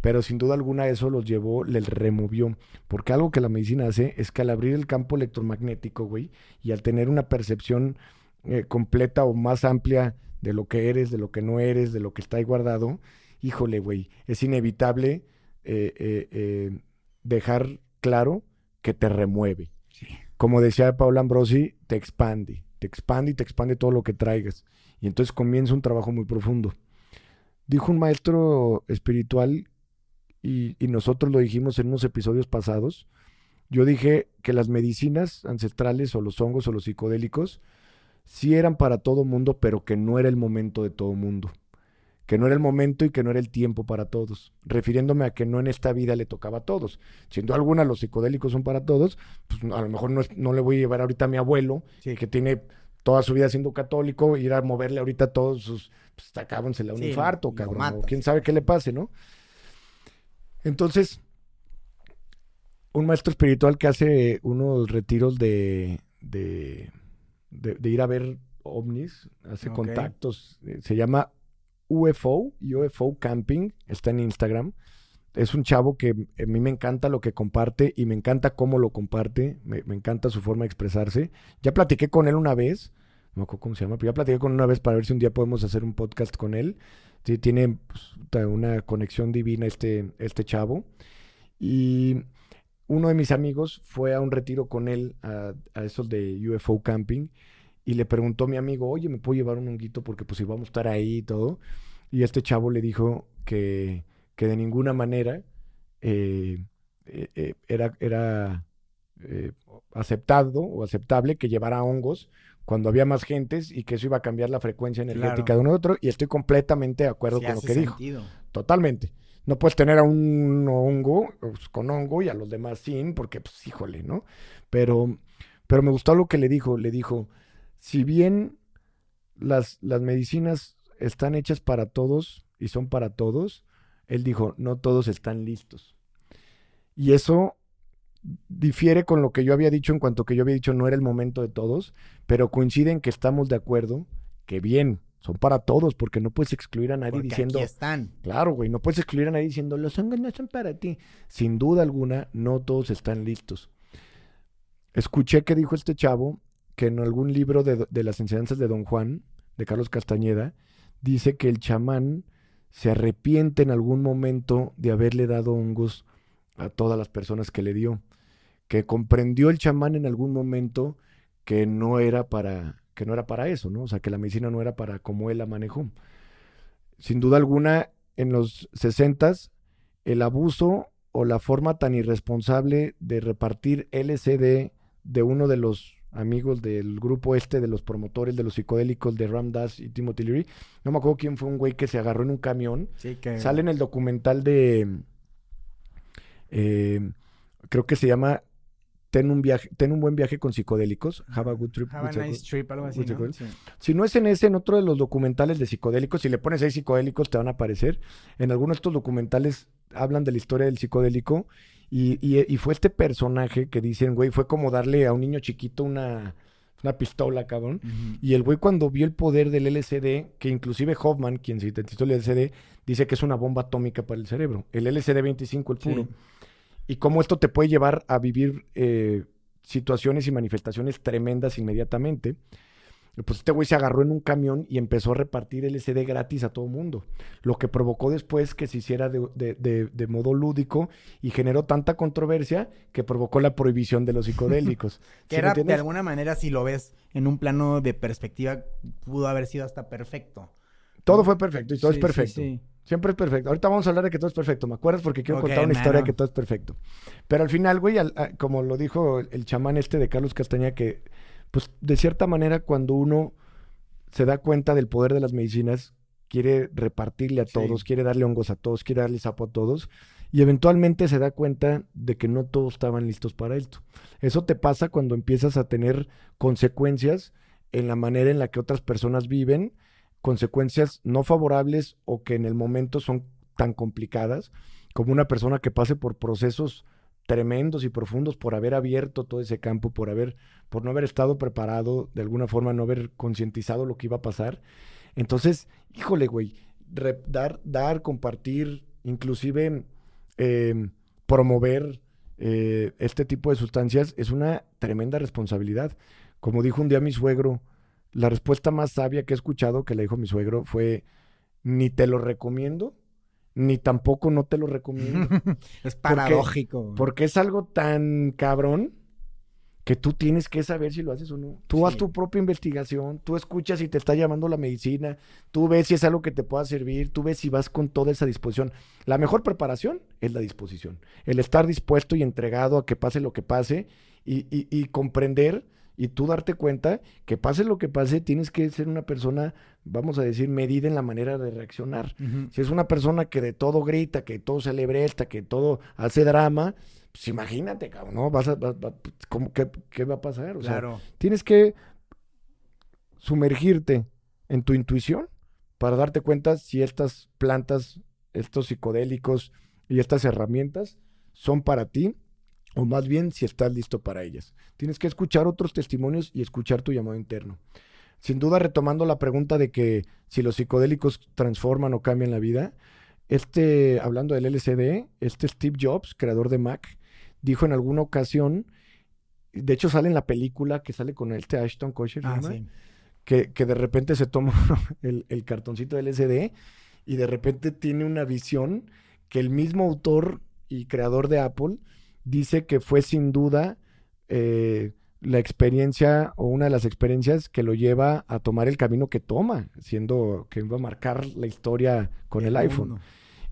Pero sin duda alguna eso los llevó, les removió. Porque algo que la medicina hace es que al abrir el campo electromagnético, güey, y al tener una percepción eh, completa o más amplia de lo que eres, de lo que no eres, de lo que está ahí guardado, híjole, güey, es inevitable eh, eh, eh, dejar claro que te remueve.
Sí.
Como decía Paula Ambrosi, te expande, te expande y te expande todo lo que traigas. Y entonces comienza un trabajo muy profundo. Dijo un maestro espiritual, y, y nosotros lo dijimos en unos episodios pasados, yo dije que las medicinas ancestrales o los hongos o los psicodélicos sí eran para todo mundo, pero que no era el momento de todo mundo. Que no era el momento y que no era el tiempo para todos. Refiriéndome a que no en esta vida le tocaba a todos. Siendo alguna, los psicodélicos son para todos, pues a lo mejor no, es- no le voy a llevar ahorita a mi abuelo,
Sí.
que tiene toda su vida siendo católico, ir a moverle ahorita todos sus. Pues acabón, se le da un
Sí,
infarto, cabrón. o quién sabe qué le pase, ¿no? Entonces, un maestro espiritual que hace unos retiros de, de, de- de ir a ver ovnis, hace contactos, eh, se llama UFO, UFO Camping, está en Instagram. Es un chavo que a mí me encanta lo que comparte y me encanta cómo lo comparte, me, encanta su forma de expresarse. Ya platiqué con él una vez, no me acuerdo cómo se llama, pero ya platiqué con él una vez para ver si un día podemos hacer un podcast con él. Sí, tiene pues, una conexión divina este, este chavo. Y uno de mis amigos fue a un retiro con él, a, a esos de UFO Camping, y le preguntó a mi amigo, oye, ¿me puedo llevar un honguito? Porque pues íbamos a estar ahí y todo. Y este chavo le dijo que, que de ninguna manera eh, eh, eh, era, era aceptado o aceptable que llevara hongos cuando había más gentes y que eso iba a cambiar la frecuencia energética
Claro.
de uno a otro. Y estoy completamente de acuerdo
Sí
con lo que dijo. Totalmente. No puedes tener a un hongo pues, con hongo y a los demás sin, porque, pues, híjole, ¿no? Pero, pero me gustó lo que le dijo. Le dijo, si bien las, las medicinas están hechas para todos y son para todos, él dijo, no todos están listos. Y eso difiere con lo que yo había dicho en cuanto que yo había dicho no era el momento de todos, pero coincide en que estamos de acuerdo que bien, son para todos, porque no puedes excluir a nadie
Porque
diciendo...
aquí están.
Claro, güey, no puedes excluir a nadie diciendo los hongos no son para ti. Sin duda alguna, no todos están listos. Escuché que dijo este chavo que en algún libro de, de las enseñanzas de Don Juan, de Carlos Castañeda, dice que el chamán se arrepiente en algún momento de haberle dado hongos a todas las personas que le dio. Que comprendió el chamán en algún momento que no era para, que no era para eso, ¿no? O sea, que la medicina no era para como él la manejó sin duda alguna, en los 60 el abuso o la forma tan irresponsable de repartir LSD de uno de los amigos del grupo este de los promotores de los psicodélicos de Ram Dass y Timothy Leary. No me acuerdo quién fue un güey que se agarró en un camión.
Sí, que...
Sale en el documental de. eh, creo que se llama ten un viaje, ten un buen viaje con psicodélicos. Have a good trip.
Have a nice trip, algo así, ¿no? Sí.
Si no es en ese, en otro de los documentales de psicodélicos, si le pones ahí psicodélicos te van a aparecer. En algunos de estos documentales hablan de la historia del psicodélico y, y, fue este personaje que dicen, güey, fue como darle a un niño chiquito una, una pistola, cabrón. Y el güey cuando vio el poder del LSD, que inclusive Hoffman, quien sintetizó el LSD, dice que es una bomba atómica para el cerebro. El LSD 25, el puro. Y cómo esto te puede llevar a vivir eh, situaciones y manifestaciones tremendas inmediatamente pues este güey se agarró en un camión y empezó a repartir LSD gratis a todo el mundo. Lo que provocó después que se hiciera de, modo lúdico y generó tanta controversia que provocó la prohibición de los psicodélicos. <laughs>
que era, de alguna manera, si lo ves en un plano de perspectiva, pudo haber sido hasta perfecto.
Todo fue perfecto y todo es perfecto. Siempre es perfecto. Ahorita vamos a hablar de que todo es perfecto, ¿me acuerdas? Porque quiero contar una historia de que todo es perfecto. Pero al final, güey, como lo dijo el chamán este de Carlos Castaña, que pues de cierta manera cuando uno se da cuenta del poder de las medicinas, quiere repartirle a todos, quiere darle hongos a todos, quiere darle sapo a todos, y eventualmente se da cuenta de que no todos estaban listos para esto. Eso te pasa cuando empiezas a tener consecuencias en la manera en la que otras personas viven, consecuencias no favorables o que en el momento son tan complicadas, como una persona que pase por procesos tremendos y profundos por haber abierto todo ese campo, por haber, por no haber estado preparado, de alguna forma no haber concientizado lo que iba a pasar. Entonces, híjole, güey, dar, dar, compartir, inclusive em, promover eh, este tipo de sustancias es una tremenda responsabilidad. Como dijo un día mi suegro, la respuesta más sabia que he escuchado que le dijo mi suegro fue, ni te lo recomiendo, ni tampoco no te lo recomiendo. <laughs>
es paradójico.
Porque, es algo tan cabrón que tú tienes que saber si lo haces o no. Tú haz tu propia investigación, tú escuchas si te está llamando la medicina, tú ves si es algo que te pueda servir, tú ves si vas con toda esa disposición. La mejor preparación es la disposición, el estar dispuesto y entregado a que pase lo que pase y, y comprender y tú darte cuenta que pase lo que pase, tienes que ser una persona, vamos a decir, medida en la manera de reaccionar. Si es una persona que de todo grita, que todo celebresta, que todo hace drama, pues imagínate, cabrón, ¿no? Vas a, qué, va a pasar? O claro. sea, tienes que sumergirte en tu intuición para darte cuenta si estas plantas, estos psicodélicos y estas herramientas son para ti o más bien si estás listo para ellas. Tienes que escuchar otros testimonios y escuchar tu llamado interno. Sin duda, retomando la pregunta de que si los psicodélicos transforman o cambian la vida, este, hablando del LSD, este Steve Jobs, creador de Mac, dijo en alguna ocasión, de hecho sale en la película que sale con este Ashton Kutcher, ah, que, que, de repente se toma <laughs> el, el cartoncito de LSD y de repente tiene una visión que el mismo autor y creador de Apple dice que fue sin duda eh, la experiencia o una de las experiencias que lo lleva a tomar el camino que toma, siendo que va a marcar la historia con el, iPhone.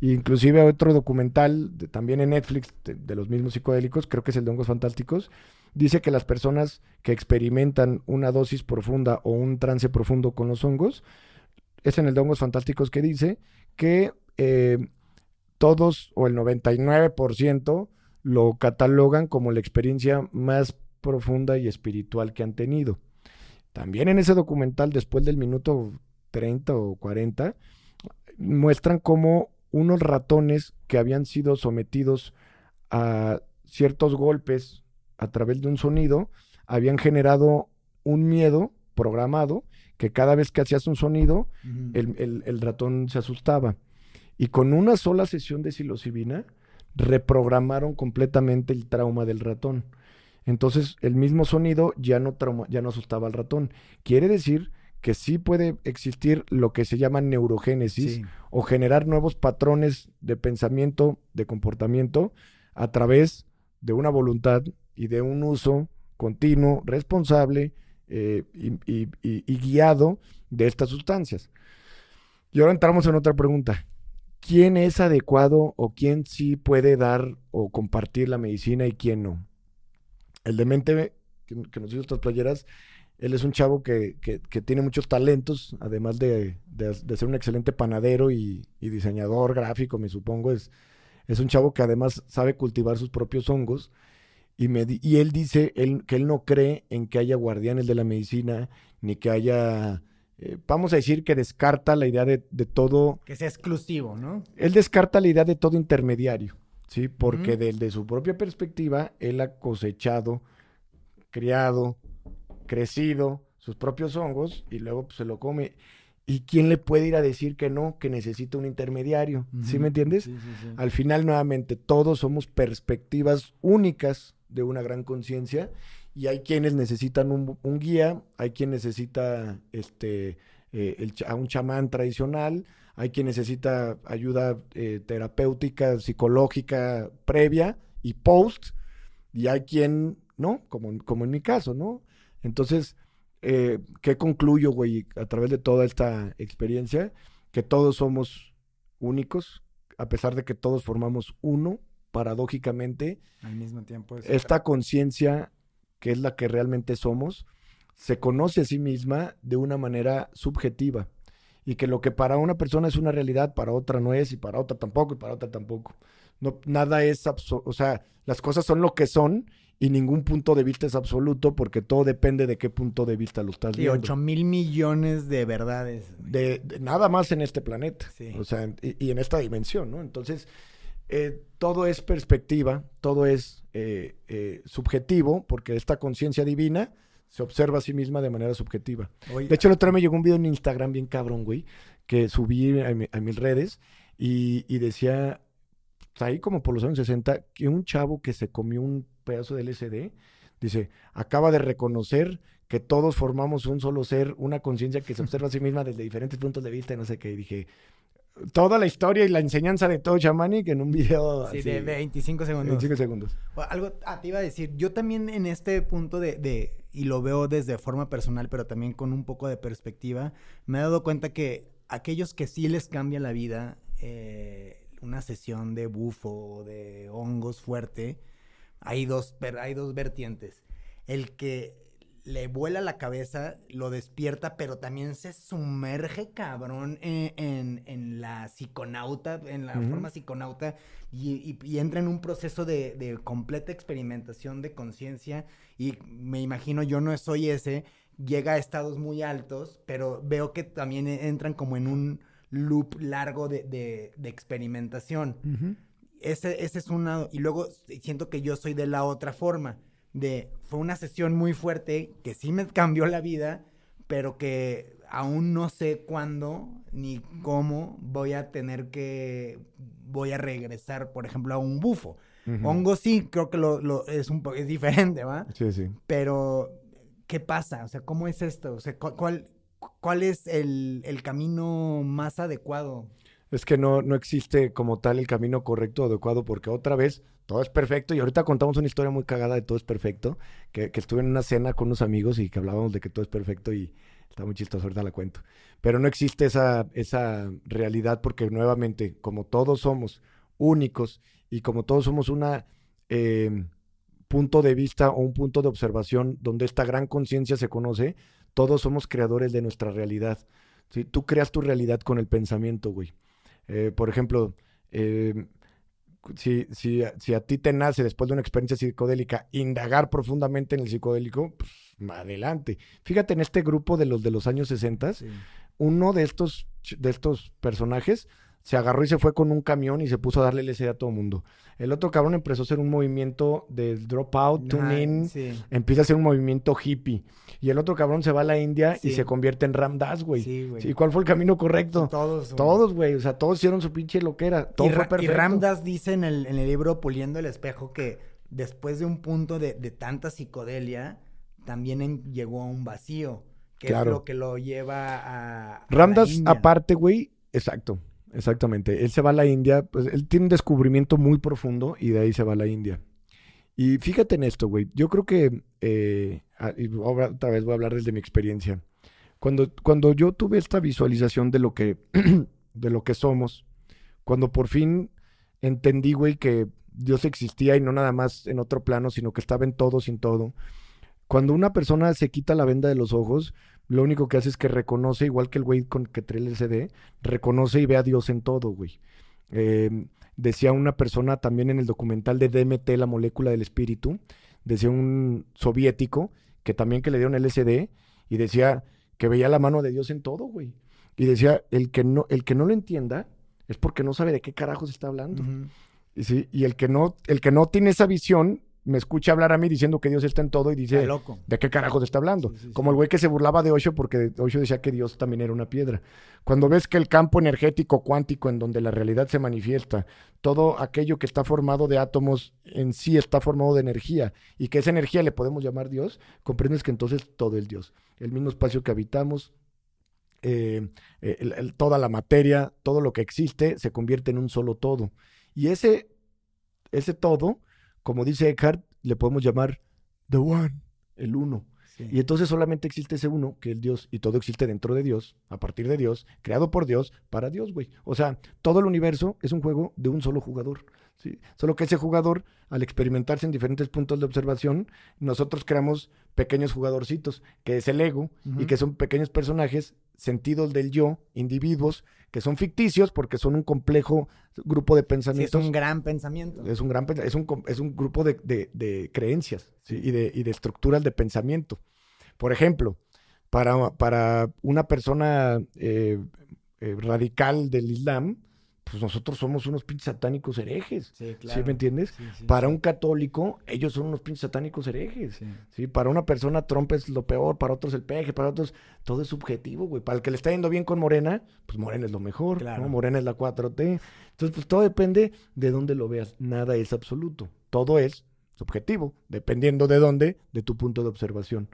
Inclusive otro documental también en Netflix de, los mismos psicodélicos, creo que es el de hongos fantásticos, dice que las personas que experimentan una dosis profunda o un trance profundo con los hongos, es en el de hongos fantásticos que dice que eh, todos o el 99% lo catalogan como la experiencia más profunda y espiritual que han tenido. También en ese documental, después del minuto 30 o 40, muestran cómo unos ratones que habían sido sometidos a ciertos golpes a través de un sonido, habían generado un miedo programado que cada vez que hacías un sonido, el, el, ratón se asustaba. Y con una sola sesión de psilocibina, reprogramaron completamente el trauma del ratón. Entonces, el mismo sonido ya no, ya no asustaba al ratón. Quiere decir que sí puede existir lo que se llama neurogénesis o generar nuevos patrones de pensamiento, de comportamiento, a través de una voluntad y de un uso continuo, responsable eh, y guiado de estas sustancias. Y ahora entramos en otra pregunta quién es adecuado o quién sí puede dar o compartir la medicina y quién no. El demente que, nos hizo estas playeras, él es un chavo que, tiene muchos talentos, además de, ser un excelente panadero y, diseñador gráfico, me supongo. Es, es un chavo que además sabe cultivar sus propios hongos Y, me, y él dice él, que él no cree en que haya guardianes de la medicina, ni que haya eh, vamos a decir que descarta la idea de, todo.
Que sea exclusivo, ¿no?
Él descarta la idea de todo intermediario, ¿sí? Porque desde su propia perspectiva, él ha cosechado, criado, crecido sus propios hongos y luego pues, se lo come. ¿Y quién le puede ir a decir que no, que necesita un intermediario? ¿Sí me entiendes? Al final, nuevamente, todos somos perspectivas únicas de una gran conciencia y hay quienes necesitan un, guía, hay quien necesita este, eh, a un chamán tradicional, hay quien necesita ayuda eh, terapéutica, psicológica previa y post, y hay quien no, como, como en mi caso, ¿no? Entonces, eh, ¿qué concluyo, güey, a través de toda esta experiencia? Que todos somos únicos, a pesar de que todos formamos uno, paradójicamente.
Al mismo tiempo.
Esta conciencia que es la que realmente somos, se conoce a sí misma de una manera subjetiva y que lo que para una persona es una realidad, para otra no es y para otra tampoco y para otra tampoco. No, nada es, o sea, las cosas son lo que son y ningún punto de vista es absoluto porque todo depende de qué punto de vista lo estás viendo.
8 mil millones de verdades.
De, nada más en este planeta, o sea, y, en esta dimensión, ¿no? Entonces, eh, todo es perspectiva, todo es eh, eh, subjetivo, porque esta conciencia divina se observa a sí misma de manera subjetiva. de hecho, el otro día me llegó un video en Instagram bien cabrón, güey, que subí a, mis redes y, decía, ahí como por los años 60, que un chavo que se comió un pedazo de LSD, dice, acaba de reconocer que todos formamos un solo ser, una conciencia que se observa a sí misma desde diferentes puntos de vista, y no sé qué, y dije, toda la historia y la enseñanza de todo Shamanic en un video
sí, de 25 segundos.
25 segundos.
Algo ah, te iba a decir, yo también en este punto de, de, y lo veo desde forma personal, pero también con un poco de perspectiva, me he dado cuenta que aquellos que sí les cambia la vida, eh, una sesión de bufo o de hongos fuerte, hay dos, hay dos vertientes. El que le vuela la cabeza, lo despierta, pero también se sumerge cabrón en, la psiconauta, en la forma psiconauta, y, entra en un proceso de, completa experimentación de conciencia. Y me imagino, yo no soy ese, llega a estados muy altos, pero veo que también entran como en un loop largo de, experimentación. ese, ese es una. Y luego siento que yo soy de la otra forma de fue una sesión muy fuerte que sí me cambió la vida, pero que aún no sé cuándo ni cómo voy a tener que voy a regresar, por ejemplo, a un bufo. Hongo sí, creo que lo, es un poco es diferente, ¿va?
Sí, sí.
Pero ¿qué pasa? O sea, ¿cómo es esto? O sea, ¿cuál, cuál es el, el camino más adecuado?
Es que no, no existe como tal el camino correcto o adecuado, porque otra vez todo es perfecto. Y ahorita contamos una historia muy cagada de todo es perfecto, que, estuve en una cena con unos amigos y que hablábamos de que todo es perfecto y está muy chistoso, ahorita la cuento. Pero no existe esa, esa realidad porque nuevamente, como todos somos únicos y como todos somos una em, punto de vista o un punto de observación donde esta gran conciencia se conoce, todos somos creadores de nuestra realidad. ¿sí? Tú creas tu realidad con el pensamiento, güey. Eh, por ejemplo, em, si, si, si, a ti te nace después de una experiencia psicodélica indagar profundamente en el psicodélico, pues adelante. Fíjate en este grupo de los de los años 60, uno de estos, de estos personajes se agarró y se fue con un camión y se puso a darle LSD a todo el mundo. El otro cabrón empezó a hacer un movimiento de dropout, tune in, empieza a hacer un movimiento hippie. Y el otro cabrón se va a la India y se convierte en Ramdas, güey. ¿Y cuál fue el camino correcto?
Todos.
Todos, güey. O sea, todos hicieron su pinche loquera. Todo fue perfecto. Y
Ramdas dice en el, en el libro Puliendo el Espejo que después de un punto de, tanta psicodelia, también llegó a un vacío. Que es lo que lo lleva a.
Ramdas, aparte, güey, exacto. Exactamente. Él se va a la India, pues él tiene un descubrimiento muy profundo y de ahí se va a la India. Y fíjate en esto, güey. Yo creo que, eh, ah, y otra vez voy a hablar desde mi experiencia. Cuando, cuando yo tuve esta visualización de lo que, <clears throat> de lo que somos, cuando por fin entendí, güey, que Dios existía y no nada más en otro plano, sino que estaba en todo, sin todo. Cuando una persona se quita la venda de los ojos, lo único que hace es que reconoce, igual que el güey con que trae el CD, reconoce y ve a Dios en todo, güey. Em, decía una persona también en el documental de DMT, la molécula del espíritu, decía un soviético, que también que le dieron LSD, y decía que veía la mano de Dios en todo, güey. Y decía, el que no, el que no lo entienda es porque no sabe de qué carajos está hablando. y, sí, y el que no, el que no tiene esa visión me escucha hablar a mí diciendo que Dios está en todo y dice, ¿de qué carajo está hablando? Como el güey que se burlaba de Osho porque Osho decía que Dios también era una piedra. Cuando ves que el campo energético cuántico en donde la realidad se manifiesta, todo aquello que está formado de átomos en sí está formado de energía y que esa energía le podemos llamar Dios, comprendes que entonces todo es Dios. El mismo espacio que habitamos, eh, toda la materia, todo lo que existe se convierte en un solo todo. Y ese, ese todo como dice Eckhart, le podemos llamar The One, el uno. Y entonces solamente existe ese uno, que es Dios, y todo existe dentro de Dios, a partir de Dios, creado por Dios, para Dios, güey. O sea, todo el universo es un juego de un solo jugador. ¿Sí? Solo que ese jugador, al experimentarse en diferentes puntos de observación, nosotros creamos pequeños jugadorcitos, que es el ego, y que son pequeños personajes, sentidos del yo, individuos, que son ficticios porque son un complejo grupo de pensamientos.
es un gran pensamiento.
Es un gran es un, es un grupo de, creencias y, de, y de estructuras de pensamiento. Por ejemplo, para, para una persona eh, eh, radical del Islam, pues nosotros somos unos pinches satánicos herejes. Sí, claro. ¿Sí me entiendes? para un católico, ellos son unos pinches satánicos herejes. Sí. Para una persona, Trump es lo peor, para otros el peje, para otros, todo es subjetivo, güey. Para el que le está yendo bien con Morena, pues Morena es lo mejor, claro. Morena es la 4T. Entonces, pues todo depende de dónde lo veas. Nada es absoluto. Todo es subjetivo, dependiendo de dónde, de tu punto de observación.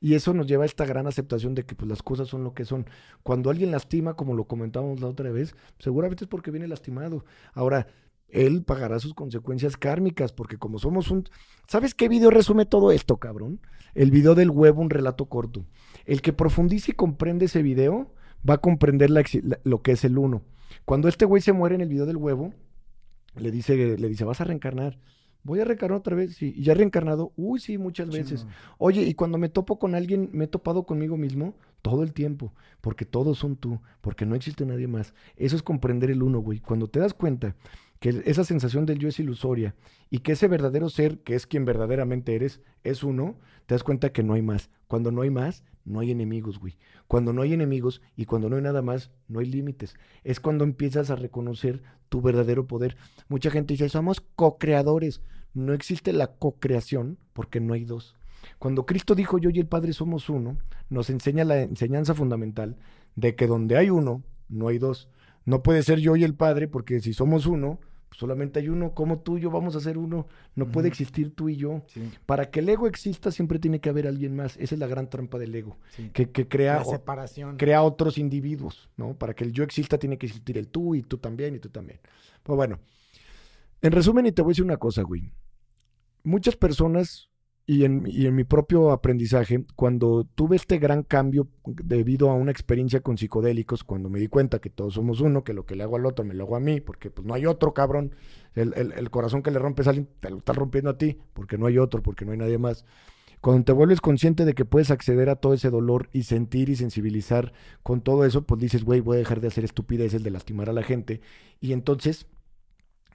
Y eso nos lleva a esta gran aceptación de que pues, las cosas son lo que son. Cuando alguien lastima, como lo comentábamos la otra vez, seguramente es porque viene lastimado. Ahora, él pagará sus consecuencias kármicas, porque como somos un... ¿Sabes qué video resume todo esto, cabrón? El video del huevo, un relato corto. El que profundice y comprende ese video va a comprender lo que es el uno. Cuando este güey se muere en el video del huevo, le dice, le dice, vas a reencarnar voy a reencarnar otra vez, sí, y ya reencarnado, uy, sí, muchas veces. Oye, y cuando me topo con alguien, me he topado conmigo mismo todo el tiempo, porque todos son tú, porque no existe nadie más. Eso es comprender el uno, güey. Cuando te das cuenta que esa sensación del yo es ilusoria y que ese verdadero ser, que es quien verdaderamente eres, es uno, te das cuenta que no hay más. Cuando no hay más, no hay enemigos, güey. Cuando no hay enemigos y cuando no hay nada más, no hay límites. Es cuando empiezas a reconocer tu verdadero poder. Mucha gente dice, somos co-creadores. No existe la co-creación porque no hay dos. Cuando Cristo dijo yo y el Padre somos uno, nos enseña la enseñanza fundamental de que donde hay uno, no hay dos. No puede ser yo y el Padre porque si somos uno, solamente hay uno, como tú y yo vamos a ser uno, no puede existir tú y yo. Para que el ego exista siempre tiene que haber alguien más, esa es la gran trampa del ego, que, que, crea,
separación.
crea otros individuos, ¿no? Para que el yo exista tiene que existir el tú y tú también y tú también. Pues bueno, en resumen y te voy a decir una cosa, güey. Muchas personas y en, mi propio aprendizaje, cuando tuve este gran cambio debido a una experiencia con psicodélicos, cuando me di cuenta que todos somos uno, que lo que le hago al otro me lo hago a mí, porque pues no hay otro cabrón, el, corazón que le rompes a alguien te lo está rompiendo a ti, porque no hay otro, porque no hay nadie más. Cuando te vuelves consciente de que puedes acceder a todo ese dolor y sentir y sensibilizar con todo eso, pues dices, güey, voy a dejar de hacer estupideces, de lastimar a la gente. Y entonces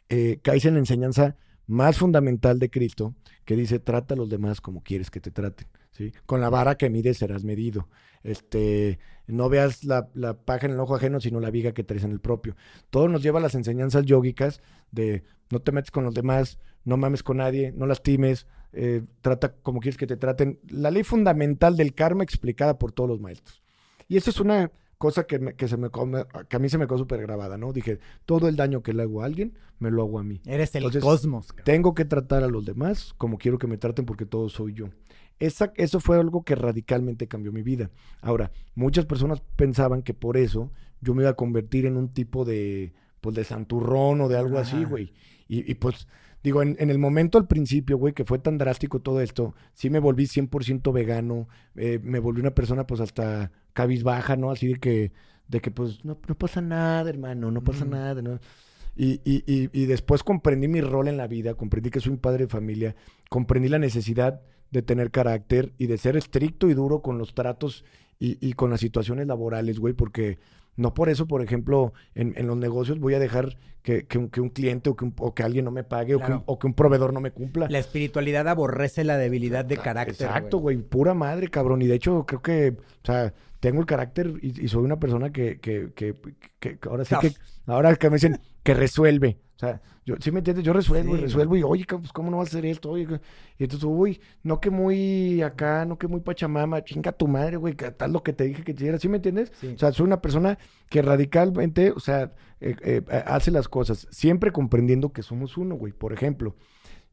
eh, caes en la enseñanza más fundamental de Cristo, que dice, trata a los demás como quieres que te traten, ¿sí? Con la vara que mides serás medido. Este, no veas la, la paja en el ojo ajeno, sino la viga que traes en el propio. Todo nos lleva a las enseñanzas yógicas de no te metes con los demás, no mames con nadie, no lastimes, eh, trata como quieres que te traten. La ley fundamental del karma explicada por todos los maestros. Y eso es una cosa que, que, se me, que a mí se me quedó súper grabada, ¿no? Dije, todo el daño que le hago a alguien, me lo hago a mí.
Eres el cosmos.
Tengo que tratar a los demás como quiero que me traten porque todo soy yo. Esa, eso fue algo que radicalmente cambió mi vida. Ahora, muchas personas pensaban que por eso yo me iba a convertir en un tipo de, pues, de santurrón o de algo así, güey. Y, y pues Digo, en, el momento al principio, güey, que fue tan drástico todo esto, sí me volví 100% vegano, eh, me volví una persona pues hasta cabizbaja, ¿no? Así de que, de que pues no, no pasa nada, hermano, no pasa nada, ¿no? Y, y, y, y, después comprendí mi rol en la vida, comprendí que soy un padre de familia, comprendí la necesidad de tener carácter y de ser estricto y duro con los tratos y, con las situaciones laborales, güey, porque No por eso, por ejemplo, en, en los negocios voy a dejar que, que, un, que un, cliente o que, un, o que, alguien no me pague claro. o, que o, que un, proveedor no me cumpla.
La espiritualidad aborrece la debilidad de carácter.
Exacto, güey. Pura madre, cabrón. Y de hecho, creo que, o sea, tengo el carácter y, y soy una persona que, que, que, que ahora sí que, ahora que me dicen que resuelve. O sea, yo, ¿sí me entiendes? Yo resuelvo sí, y resuelvo y, oye, pues, ¿cómo no vas a hacer esto? Oye, y entonces, uy, no que muy acá, no que muy pachamama, chinga tu madre, güey, tal lo que te dije que te hiciera, ¿sí me entiendes? Sí. O sea, soy una persona que radicalmente, o sea, eh, eh, hace las cosas, siempre comprendiendo que somos uno, güey. Por ejemplo,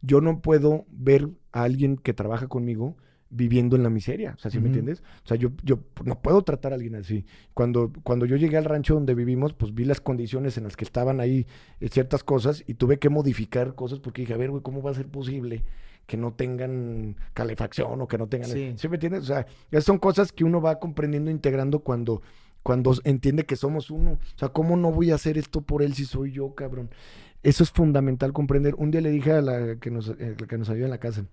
yo no puedo ver a alguien que trabaja conmigo viviendo en la miseria, o sea, ¿sí uh -huh. me entiendes? O sea, yo, yo no puedo tratar a alguien así. Cuando, cuando yo llegué al rancho donde vivimos, pues vi las condiciones en las que estaban ahí eh, ciertas cosas y tuve que modificar cosas porque dije, a ver, güey, ¿cómo va a ser posible que no tengan calefacción o que no tengan... Sí, ¿Sí me entiendes? O sea, esas son cosas que uno va comprendiendo, integrando cuando, cuando entiende que somos uno. O sea, ¿cómo no voy a hacer esto por él si soy yo, cabrón? Eso es fundamental comprender. Un día le dije a la que nos, eh, que nos ayuda en la casa,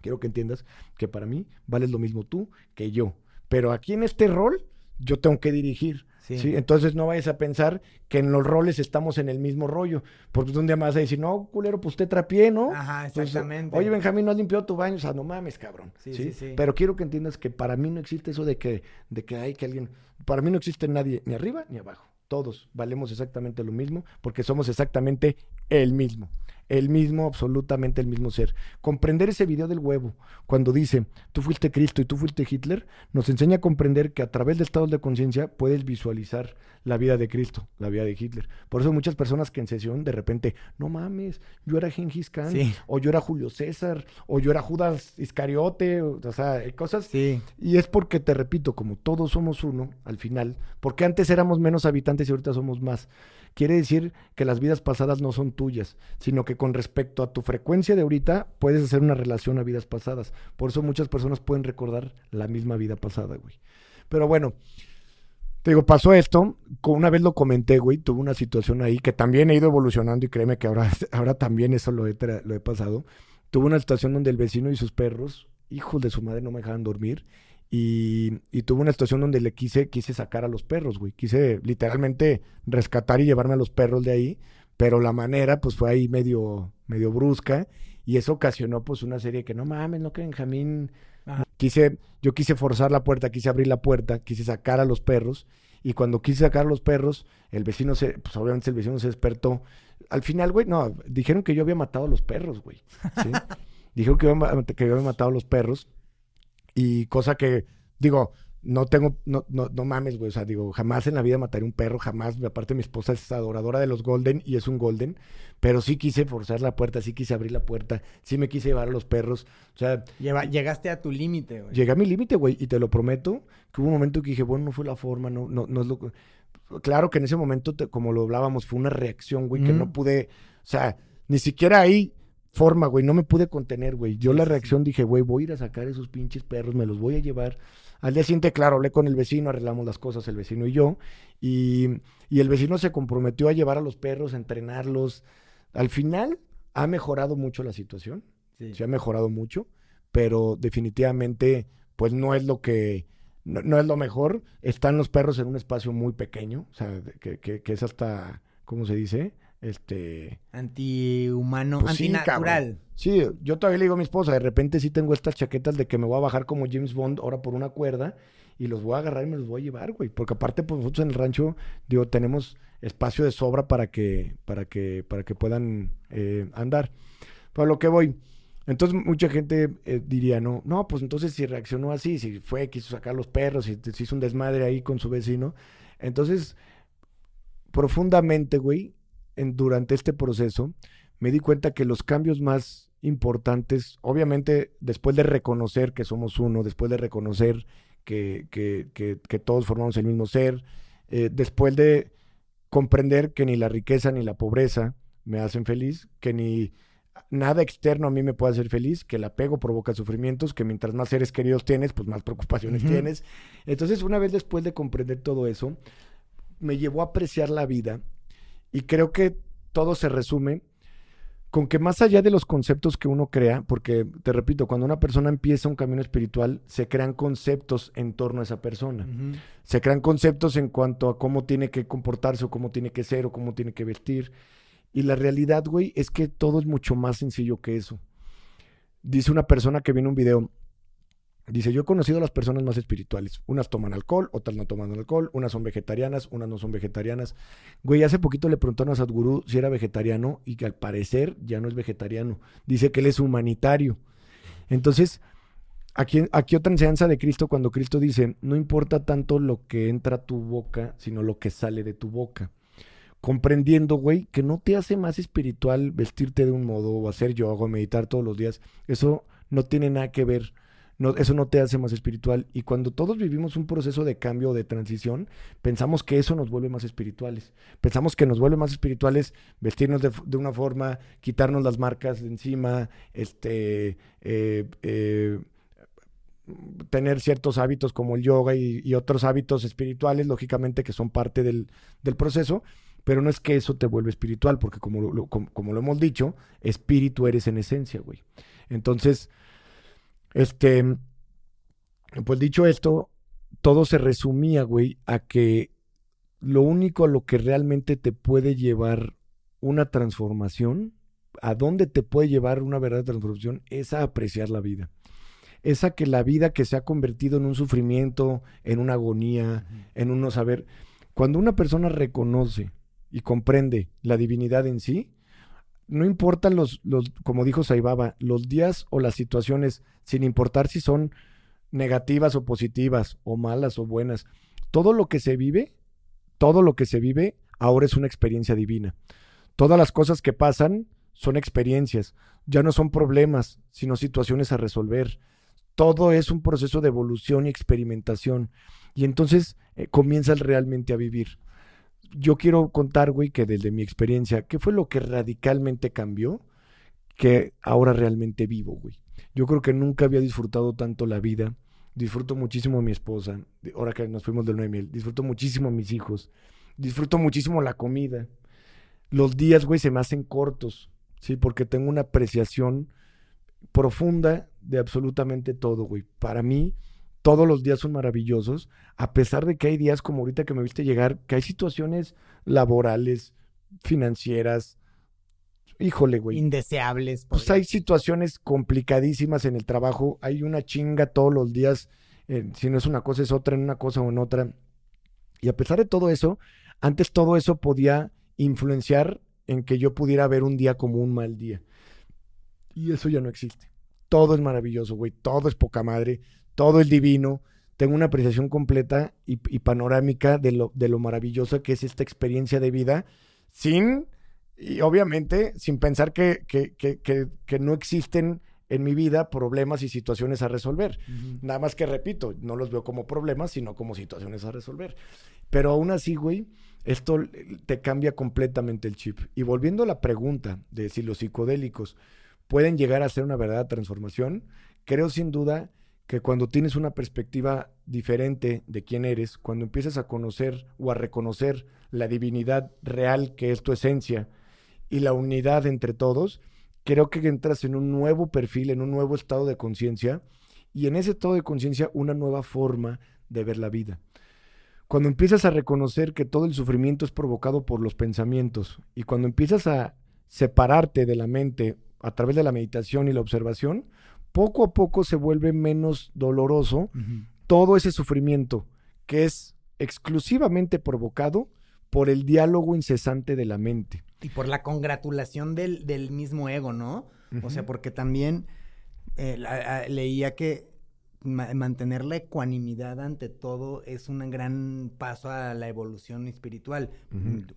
quiero que entiendas que para mí vales lo mismo tú que yo. Pero aquí en este rol, yo tengo que dirigir. Sí. sí. Entonces no vayas a pensar que en los roles estamos en el mismo rollo. Porque un día más vas a decir, no, culero, pues usted trapié, ¿no?
Ajá, exactamente.
Entonces, Oye, Benjamín, no has limpiado tu baño. O sea, no mames, cabrón. Sí, ¿sí? Sí, sí, Pero quiero que entiendas que para mí no existe eso de que, de que hay que alguien. Para mí no existe nadie ni arriba ni abajo. Todos valemos exactamente lo mismo porque somos exactamente el mismo el mismo, absolutamente el mismo ser. Comprender ese video del huevo, cuando dice, tú fuiste Cristo y tú fuiste Hitler, nos enseña a comprender que a través de estados de conciencia puedes visualizar la vida de Cristo, la vida de Hitler. Por eso muchas personas que en sesión de repente, no mames, yo era Gengis Khan, sí. o yo era Julio César, o yo era Judas Iscariote, o, o sea, cosas.
Sí.
Y es porque, te repito, como todos somos uno, al final, porque antes éramos menos habitantes y ahorita somos más quiere decir que las vidas pasadas no son tuyas, sino que con respecto a tu frecuencia de ahorita puedes hacer una relación a vidas pasadas. Por eso muchas personas pueden recordar la misma vida pasada, güey. Pero bueno, te digo, pasó esto, una vez lo comenté, güey, tuve una situación ahí que también he ido evolucionando y créeme que ahora, <laughs> ahora también eso lo he, lo he pasado. Tuve una situación donde el vecino y sus perros, hijos de su madre, no me dejaban dormir y, y, tuve una situación donde le quise, quise sacar a los perros, güey. Quise literalmente rescatar y llevarme a los perros de ahí, pero la manera pues fue ahí medio, medio brusca y eso ocasionó pues una serie que no mames, no que Benjamín... Ajá. Quise, yo quise forzar la puerta, quise abrir la puerta, quise sacar a los perros y cuando quise sacar a los perros, el vecino se, pues obviamente el vecino se despertó. Al final, güey, no, dijeron que yo había matado a los perros, güey. ¿sí? <laughs> dijeron que yo, que yo había matado a los perros y cosa que, digo, no tengo, no, no, no mames, güey. O sea, digo, jamás en la vida mataré un perro, jamás. Aparte, mi esposa es adoradora de los Golden y es un Golden. Pero sí quise forzar la puerta, sí quise abrir la puerta, sí me quise llevar a los perros. O sea.
Lleva, llegaste a tu límite, güey.
Llegué a mi límite, güey. Y te lo prometo que hubo un momento que dije, bueno, no fue la forma, no, no, no es lo. Claro que en ese momento, te, como lo hablábamos, fue una reacción, güey, mm. que no pude. O sea, ni siquiera ahí forma, güey. No me pude contener, güey. Yo la reacción dije, güey, voy a ir a sacar esos pinches perros, me los voy a llevar. Al día siguiente, claro, hablé con el vecino, arreglamos las cosas, el vecino y yo. Y, y el vecino se comprometió a llevar a los perros, a entrenarlos. Al final, ha mejorado mucho la situación. Sí. Se ha mejorado mucho, pero definitivamente, pues no es lo que. No, no, es lo mejor. Están los perros en un espacio muy pequeño, o sea, que, que, que es hasta, ¿cómo se dice? Este
antihumano, pues antinatural.
Sí, sí, yo todavía le digo a mi esposa, de repente sí tengo estas chaquetas de que me voy a bajar como James Bond ahora por una cuerda y los voy a agarrar y me los voy a llevar, güey, porque aparte pues nosotros en el rancho digo, tenemos espacio de sobra para que para que para que puedan eh, andar. Pero lo que voy, entonces mucha gente eh, diría, no, no, pues entonces si reaccionó así, si fue, quiso sacar los perros, si, si hizo un desmadre ahí con su vecino, entonces profundamente, güey, en, durante este proceso me di cuenta que los cambios más importantes, obviamente después de reconocer que somos uno, después de reconocer que, que, que, que todos formamos el mismo ser, eh, después de comprender que ni la riqueza ni la pobreza me hacen feliz, que ni nada externo a mí me puede hacer feliz, que el apego provoca sufrimientos, que mientras más seres queridos tienes, pues más <laughs> preocupaciones uh -huh. tienes. Entonces, una vez después de comprender todo eso, me llevó a apreciar la vida y creo que todo se resume con que más allá de los conceptos que uno crea, porque te repito, cuando una persona empieza un camino espiritual, se crean conceptos en torno a esa persona. Se crean conceptos en cuanto a cómo tiene que comportarse o cómo tiene que ser o cómo tiene que vestir. Y la realidad, güey, es que todo es mucho más sencillo que eso. Dice una persona que viene un video, Dice, yo he conocido a las personas más espirituales. Unas toman alcohol, otras no toman alcohol, unas son vegetarianas, unas no son vegetarianas. Güey, hace poquito le preguntaron a Sadhguru si era vegetariano y que al parecer ya no es vegetariano. Dice que él es humanitario. Entonces, aquí, aquí otra enseñanza de Cristo cuando Cristo dice, no importa tanto lo que entra a tu boca, sino lo que sale de tu boca. Comprendiendo, güey, que no te hace más espiritual vestirte de un modo o hacer yoga o meditar todos los días. Eso no tiene nada que ver eso no te hace más espiritual. Y cuando todos vivimos un proceso de cambio de transición, pensamos que eso nos vuelve más espirituales. Pensamos que nos vuelve más espirituales vestirnos de, una forma, quitarnos las marcas de encima, este, eh, eh, tener ciertos hábitos como el yoga y, otros hábitos espirituales, lógicamente que son parte del, proceso. Pero no es que eso te vuelve espiritual, porque como como lo hemos dicho, espíritu eres en esencia, güey. Entonces, este, pues dicho esto, todo se resumía, güey, a que lo único a lo que realmente te puede llevar una transformación, a dónde te puede llevar una verdadera transformación, es a apreciar la vida. Es a que la vida que se ha convertido en un sufrimiento, en una agonía, en un no saber. Cuando una persona reconoce y comprende la divinidad en sí, no importan los, los, como dijo Saibaba, los días o las situaciones, sin importar si son negativas o positivas, o malas o buenas. Todo lo que se vive, todo lo que se vive ahora es una experiencia divina. Todas las cosas que pasan son experiencias, ya no son problemas, sino situaciones a resolver. Todo es un proceso de evolución y experimentación. Y entonces eh, comienzas realmente a vivir yo quiero contar, güey, que desde mi experiencia, ¿qué fue lo que radicalmente cambió? Que ahora realmente vivo, güey. Yo creo que nunca había disfrutado tanto la vida. Disfruto muchísimo a mi esposa, ahora que nos fuimos del 9000. Disfruto muchísimo a mis hijos. Disfruto muchísimo la comida. Los días, güey, se me hacen cortos, ¿sí? Porque tengo una apreciación profunda de absolutamente todo, güey. Para mí, todos los días son maravillosos, a pesar de que hay días como ahorita que me viste llegar, que hay situaciones laborales, financieras, híjole, güey.
Indeseables.
Pues hay situaciones complicadísimas en el trabajo, hay una chinga todos los días, eh, si no es una cosa es otra, en una cosa o en otra. Y a pesar de todo eso, antes todo eso podía influenciar en que yo pudiera ver un día como un mal día. Y eso ya no existe. Todo es maravilloso, güey. Todo es poca madre todo el divino, tengo una apreciación completa y, panorámica de lo, de lo maravillosa que es esta experiencia de vida, sin, y obviamente, sin pensar que, que, que, que, no existen en mi vida problemas y situaciones a resolver. Nada más que repito, no los veo como problemas, sino como situaciones a resolver. Pero aún así, güey, esto te cambia completamente el chip. Y volviendo a la pregunta de si los psicodélicos pueden llegar a ser una verdadera transformación, creo sin duda que cuando tienes una perspectiva diferente de quién eres, cuando empiezas a conocer o a reconocer la divinidad real que es tu esencia y la unidad entre todos, creo que entras en un nuevo perfil, en un nuevo estado de conciencia y en ese estado de conciencia una nueva forma de ver la vida. Cuando empiezas a reconocer que todo el sufrimiento es provocado por los pensamientos y cuando empiezas a separarte de la mente a través de la meditación y la observación, poco a poco se vuelve menos doloroso todo ese sufrimiento que es exclusivamente provocado por el diálogo incesante de la mente.
Y por la congratulación del, del mismo ego, ¿no? O sea, porque también eh, leía que mantener la ecuanimidad ante todo es un gran paso a la evolución espiritual.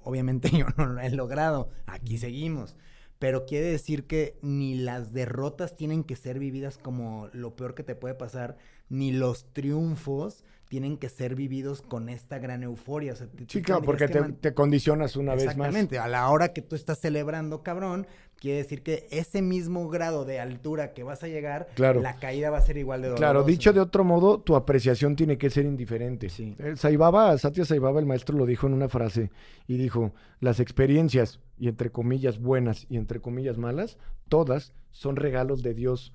Obviamente <laughs> yo no lo he logrado, aquí seguimos pero quiere decir que ni las derrotas tienen que ser vividas como lo peor que te puede pasar, ni los triunfos tienen que ser vividos con esta gran euforia.
sí, claro, porque te, condicionas una vez más.
Exactamente, a la hora que tú estás celebrando, cabrón, quiere decir que ese mismo grado de altura que vas a llegar,
Claro.
la caída va a ser igual de dolorosa.
Claro, dicho de otro modo, tu apreciación tiene que ser indiferente.
Sí.
Eh, Saibaba, Satya Saibaba, el maestro, lo dijo en una frase y dijo, las experiencias, y entre comillas buenas y entre comillas malas, todas son regalos de Dios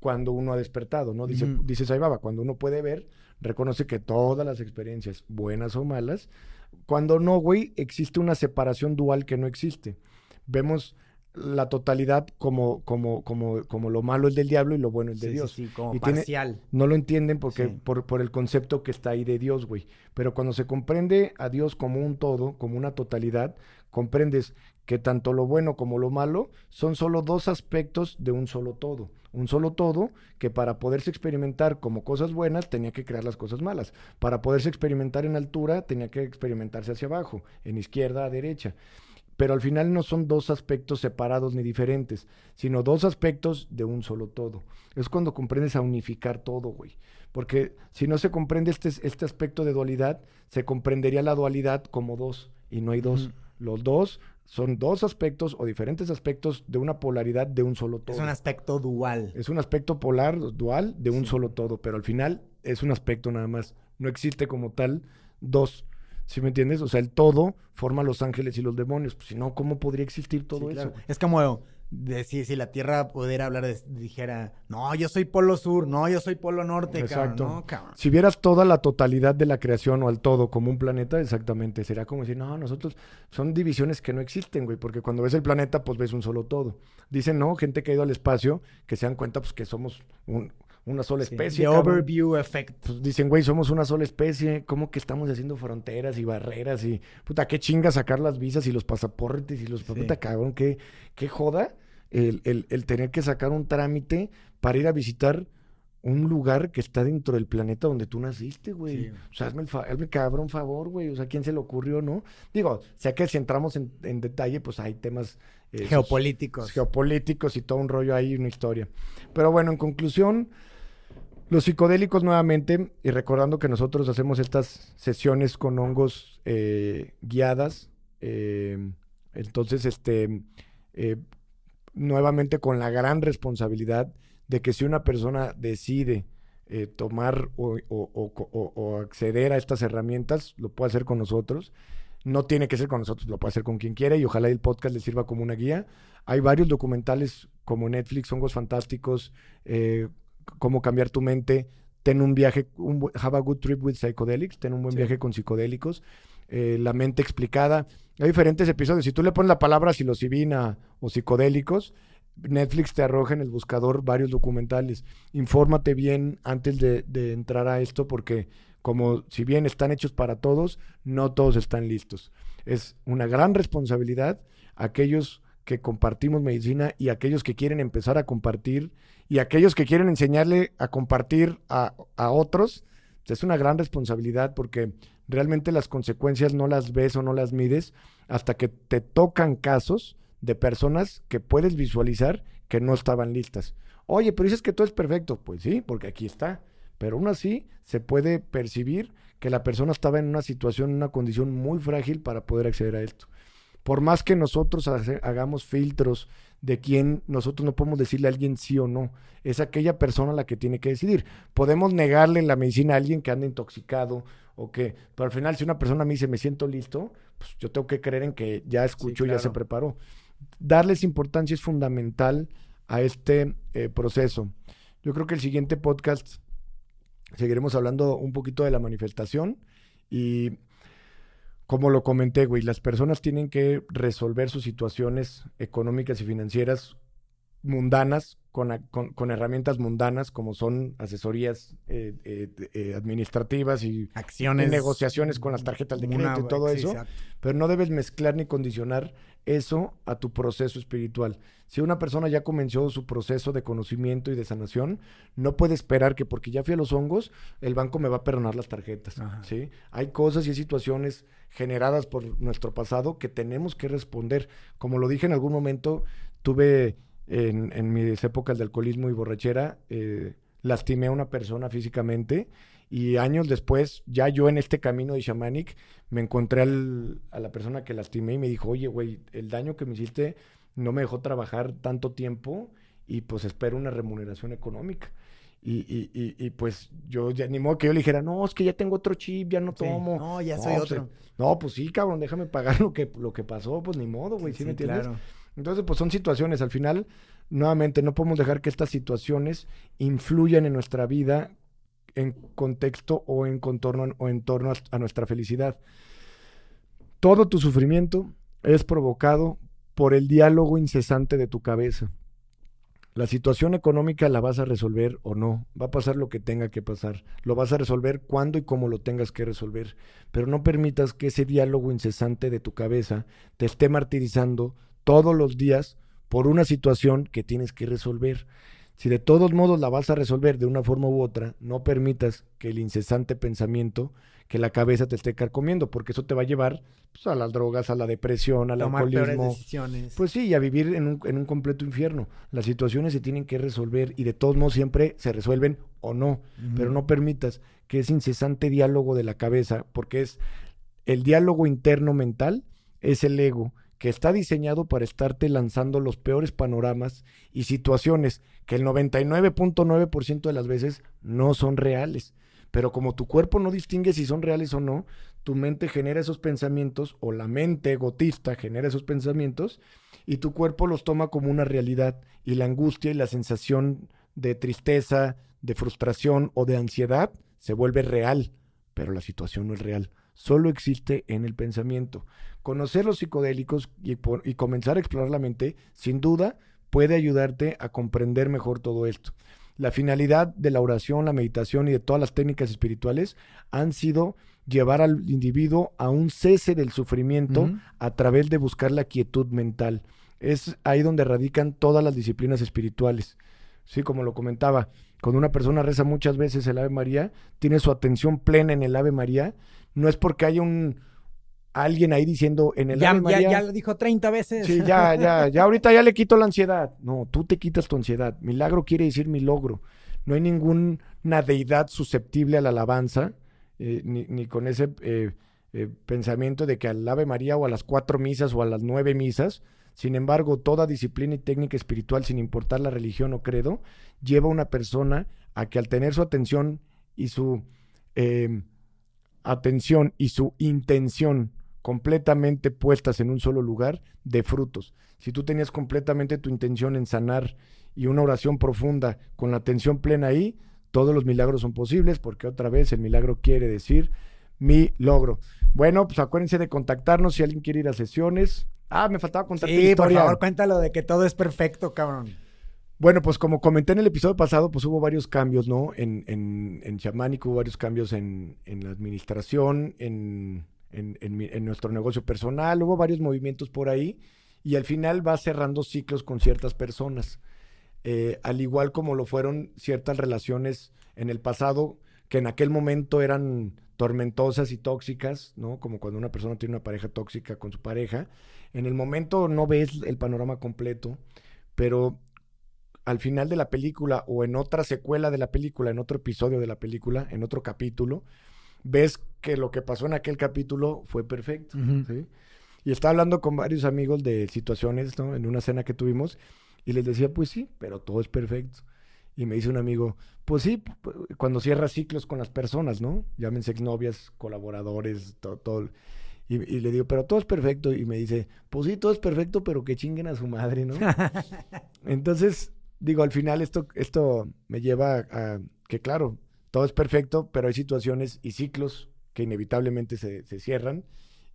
cuando uno ha despertado, ¿no? Dice,
Ujú.
dice Saibaba, cuando uno puede ver, reconoce que todas las experiencias, buenas o malas, cuando no, güey, existe una separación dual que no existe. Vemos la totalidad como, como, como, como lo malo es del diablo y lo bueno es de
Sí,
Dios.
sí, como
Y tiene-
parcial.
No lo entienden porque por, por el concepto que está ahí de Dios, güey. Pero cuando se comprende a Dios como un todo, como una totalidad, comprendes que tanto lo bueno como lo malo son solo dos aspectos de un solo todo. Un solo todo que para poderse experimentar como cosas buenas tenía que crear las cosas malas. Para poderse experimentar en altura tenía que experimentarse hacia abajo, en izquierda a derecha pero al final no son dos aspectos separados ni diferentes, sino dos aspectos de un solo todo. Es cuando comprendes a unificar todo, güey. Porque si no se comprende este, este aspecto de dualidad, se comprendería la dualidad como dos, y no hay dos. Los dos son dos aspectos o diferentes aspectos de una polaridad de un solo todo.
Es un aspecto dual.
Es un aspecto polar, dual, de un
Sí.
solo todo, pero al final es un aspecto nada más. No existe como tal dos. ¿Sí me entiendes? O sea, el todo forma los ángeles y los demonios. Pues si no, ¿cómo podría existir todo
Sí,
eso?
Es como decir, si la Tierra pudiera hablar, de- dijera, no, yo soy polo sur, no, yo soy polo norte,
Exacto.
cabrón. No, cabrón.
Si vieras toda la totalidad de la creación o al todo como un planeta, exactamente, será como decir, no, nosotros son divisiones que no existen, güey, porque cuando ves el planeta, pues ves un solo todo. Dicen, no, gente que ha ido al espacio, que se dan cuenta, pues que somos un- una sola
Sí,
especie.
The
cabrón.
overview effect.
Pues dicen, güey, somos una sola especie, ¿cómo que estamos haciendo fronteras y barreras y puta, qué chinga sacar las visas y los pasaportes y los
Sí.
puta cabrón, qué, qué joda el, el- el tener que sacar un trámite para ir a visitar un lugar que está dentro del planeta donde tú naciste, güey.
Sí.
O sea, hazme el, fa- hazme cabrón favor, güey. O sea, ¿quién se le ocurrió, no? Digo, sé que si entramos en, en detalle, pues hay temas eh,
Geopolíticos.
geopolíticos y todo un rollo ahí, una historia. Pero bueno, en conclusión, los psicodélicos nuevamente, y recordando que nosotros hacemos estas sesiones con hongos eh, guiadas, eh, entonces, este, eh, nuevamente con la gran responsabilidad de que si una persona decide eh, tomar o acceder a estas herramientas, lo puede hacer con nosotros. No tiene que ser con nosotros, lo puede hacer con quien quiera y ojalá el podcast le sirva como una guía. Hay varios documentales como Netflix, Hongos Fantásticos, eh, Cómo cambiar tu mente, Ten un viaje, un, Have a good trip with psychedelics, ten un buen
Sí.
viaje con psicodélicos, eh, La mente explicada. Hay diferentes episodios. Si tú le pones la palabra psilocibina o psicodélicos, Netflix te arroja en el buscador varios documentales. Infórmate bien antes de, de entrar a esto porque como si bien están hechos para todos, no todos están listos. Es una gran responsabilidad aquellos que compartimos medicina y aquellos que quieren empezar a compartir y aquellos que quieren enseñarle a compartir a, a otros. Es una gran responsabilidad porque realmente las consecuencias no las ves o no las mides hasta que te tocan casos de personas que puedes visualizar que no estaban listas. Oye, pero dices que todo es perfecto. Pues sí, porque aquí está. Pero aún así se puede percibir que la persona estaba en una situación, en una condición muy frágil para poder acceder a esto. Por más que nosotros hagamos filtros de quién nosotros no podemos decirle a alguien sí o no, es aquella persona la que tiene que decidir. Podemos negarle la medicina a alguien que anda intoxicado o que, pero al final si una persona me dice me siento listo, pues yo tengo que creer en que ya escuchó y ya se preparó. Darles importancia es fundamental a este eh, proceso. Yo creo que el siguiente podcast seguiremos hablando un poquito de la manifestación y como lo comenté, güey, las personas tienen que resolver sus situaciones económicas y financieras mundanas con, con- con herramientas mundanas como son asesorías eh, eh, eh, administrativas y
Acciones.
y negociaciones con las tarjetas de
una-
crédito y todo
sí,
eso.
exacto.
pero no debes mezclar ni condicionar eso a tu proceso espiritual. Si una persona ya comenzó su proceso de conocimiento y de sanación, no puede esperar que porque ya fui a los hongos, el banco me va a perdonar las tarjetas.
Ajá.
¿sí? Hay cosas y hay situaciones generadas por nuestro pasado que tenemos que responder. Como lo dije en algún momento, tuve en, en mis épocas de alcoholismo y borrachera, eh, lastimé a una persona físicamente y años después, ya yo en este camino de shamanic, me encontré al- a la persona que lastimé y me dijo, oye, güey, el daño que me hiciste no me dejó trabajar tanto tiempo y pues espero una remuneración económica. Y, y, y, pues yo ya ni modo que yo le dijera, no, es que ya tengo otro chip, ya no tomo.
no, ya soy
pues,
otro.
no, pues sí, cabrón, déjame pagar lo que, lo que pasó, pues ni modo, güey, ¿sí, me entiendes? Claro. Entonces, pues son situaciones, al final, nuevamente, no podemos dejar que estas situaciones influyan en nuestra vida en contexto o en contorno o en torno a nuestra felicidad. Todo tu sufrimiento es provocado por el diálogo incesante de tu cabeza. La situación económica la vas a resolver o no. Va a pasar lo que tenga que pasar. Lo vas a resolver cuando y como lo tengas que resolver. Pero no permitas que ese diálogo incesante de tu cabeza te esté martirizando todos los días por una situación que tienes que resolver. Si de todos modos la vas a resolver de una forma u otra, no permitas que el incesante pensamiento que la cabeza te esté carcomiendo, porque eso te va a llevar pues, a las drogas, a la depresión, al
Tomar
alcoholismo.
Decisiones.
Pues sí, y a vivir en un, en un completo infierno. Las situaciones se tienen que resolver y de todos modos siempre se resuelven o no, pero no permitas que ese incesante diálogo de la cabeza, porque es el diálogo interno mental, es el ego que está diseñado para estarte lanzando los peores panoramas y situaciones que el 99.9% de las veces no son reales. Pero como tu cuerpo no distingue si son reales o no, tu mente genera esos pensamientos o la mente egotista genera esos pensamientos y tu cuerpo los toma como una realidad y la angustia y la sensación de tristeza, de frustración o de ansiedad se vuelve real, pero la situación no es real, solo existe en el pensamiento. Conocer los psicodélicos y, y comenzar a explorar la mente, sin duda, puede ayudarte a comprender mejor todo esto. La finalidad de la oración, la meditación y de todas las técnicas espirituales han sido llevar al individuo a un cese del sufrimiento a través de buscar la quietud mental. Es ahí donde radican todas las disciplinas espirituales. Sí, como lo comentaba, cuando una persona reza muchas veces el Ave María, tiene su atención plena en el Ave María, no es porque haya un, alguien ahí diciendo en el
ya, Ya, lo dijo 30 veces.
Sí, ya, ya, ya ahorita ya le quito la ansiedad. No, tú te quitas tu ansiedad. Milagro quiere decir mi logro. No hay ninguna deidad susceptible a la alabanza, eh, ni, con ese eh, eh, pensamiento de que al Ave María o a las cuatro misas o a las nueve misas. Sin embargo, toda disciplina y técnica espiritual, sin importar la religión o credo, lleva a una persona a que al tener su atención y su atención y su intención completamente puestas en un solo lugar de frutos. Si tú tenías completamente tu intención en sanar y una oración profunda con la atención plena ahí, todos los milagros son posibles porque otra vez el milagro quiere decir mi logro. Bueno, pues acuérdense de contactarnos si alguien quiere ir a sesiones. Ah, me faltaba contar
sí, historia. por favor, cuéntalo de que todo es perfecto, cabrón.
Bueno, pues como comenté en el episodio pasado, pues hubo varios cambios, ¿no? En, en, en hubo varios cambios en, en la administración, en en, nuestro negocio personal, hubo varios movimientos por ahí y al final va cerrando ciclos con ciertas personas, eh, al igual como lo fueron ciertas relaciones en el pasado que en aquel momento eran tormentosas y tóxicas, ¿no? Como cuando una persona tiene una pareja tóxica con su pareja. En el momento no ves el panorama completo, pero al final de la película o en otra secuela de la película, en otro episodio de la película, en otro capítulo, ves que lo que pasó en aquel capítulo fue perfecto. Y estaba hablando con varios amigos de situaciones, ¿no? En una cena que tuvimos, y les decía, pues sí, pero todo es perfecto. Y me dice un amigo, pues sí, cuando cierras ciclos con las personas, ¿no? Llámense exnovias, colaboradores, todo, todo. Y, y, le digo, pero todo es perfecto. Y me dice, pues sí, todo es perfecto, pero que chinguen a su madre, ¿no? <laughs> Entonces, digo, al final esto, esto me lleva a que, claro, todo es perfecto, pero hay situaciones y ciclos que inevitablemente se, cierran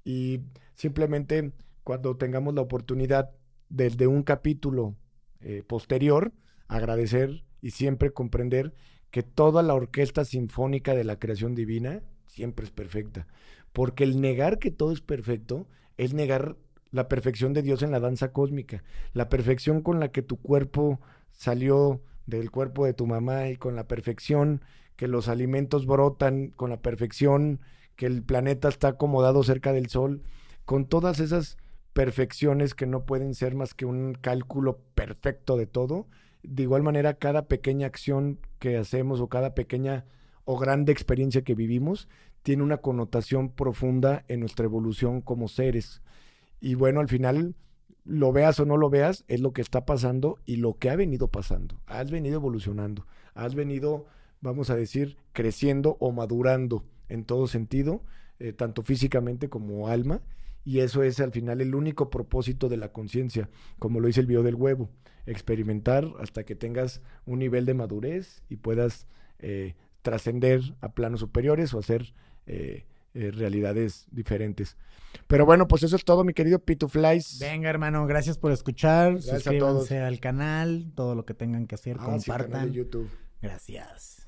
y simplemente cuando tengamos la oportunidad desde un capítulo eh, posterior, agradecer y siempre comprender que toda la orquesta sinfónica de la creación divina siempre es perfecta. Porque el negar que todo es perfecto es negar la perfección de Dios en la danza cósmica, la perfección con la que tu cuerpo salió del cuerpo de tu mamá y con la perfección que los alimentos brotan con la perfección, que el planeta está acomodado cerca del Sol, con todas esas perfecciones que no pueden ser más que un cálculo perfecto de todo. De igual manera, cada pequeña acción que hacemos o cada pequeña o grande experiencia que vivimos tiene una connotación profunda en nuestra evolución como seres. Y bueno, al final, lo veas o no lo veas, es lo que está pasando y lo que ha venido pasando. Has venido evolucionando, has venido, vamos a decir, creciendo o madurando en todo sentido, eh, tanto físicamente como alma. Y eso es al final el único propósito de la conciencia, como lo dice el video del huevo, experimentar hasta que tengas un nivel de madurez y puedas eh, trascender a planos superiores o hacer eh, eh, realidades diferentes. Pero bueno, pues eso es todo, mi querido Pituflies.
Venga, hermano, gracias por escuchar. Suscríbanse al canal, todo lo que tengan que hacer,
Ah, sí, canal
compartan.
de YouTube.
Gracias.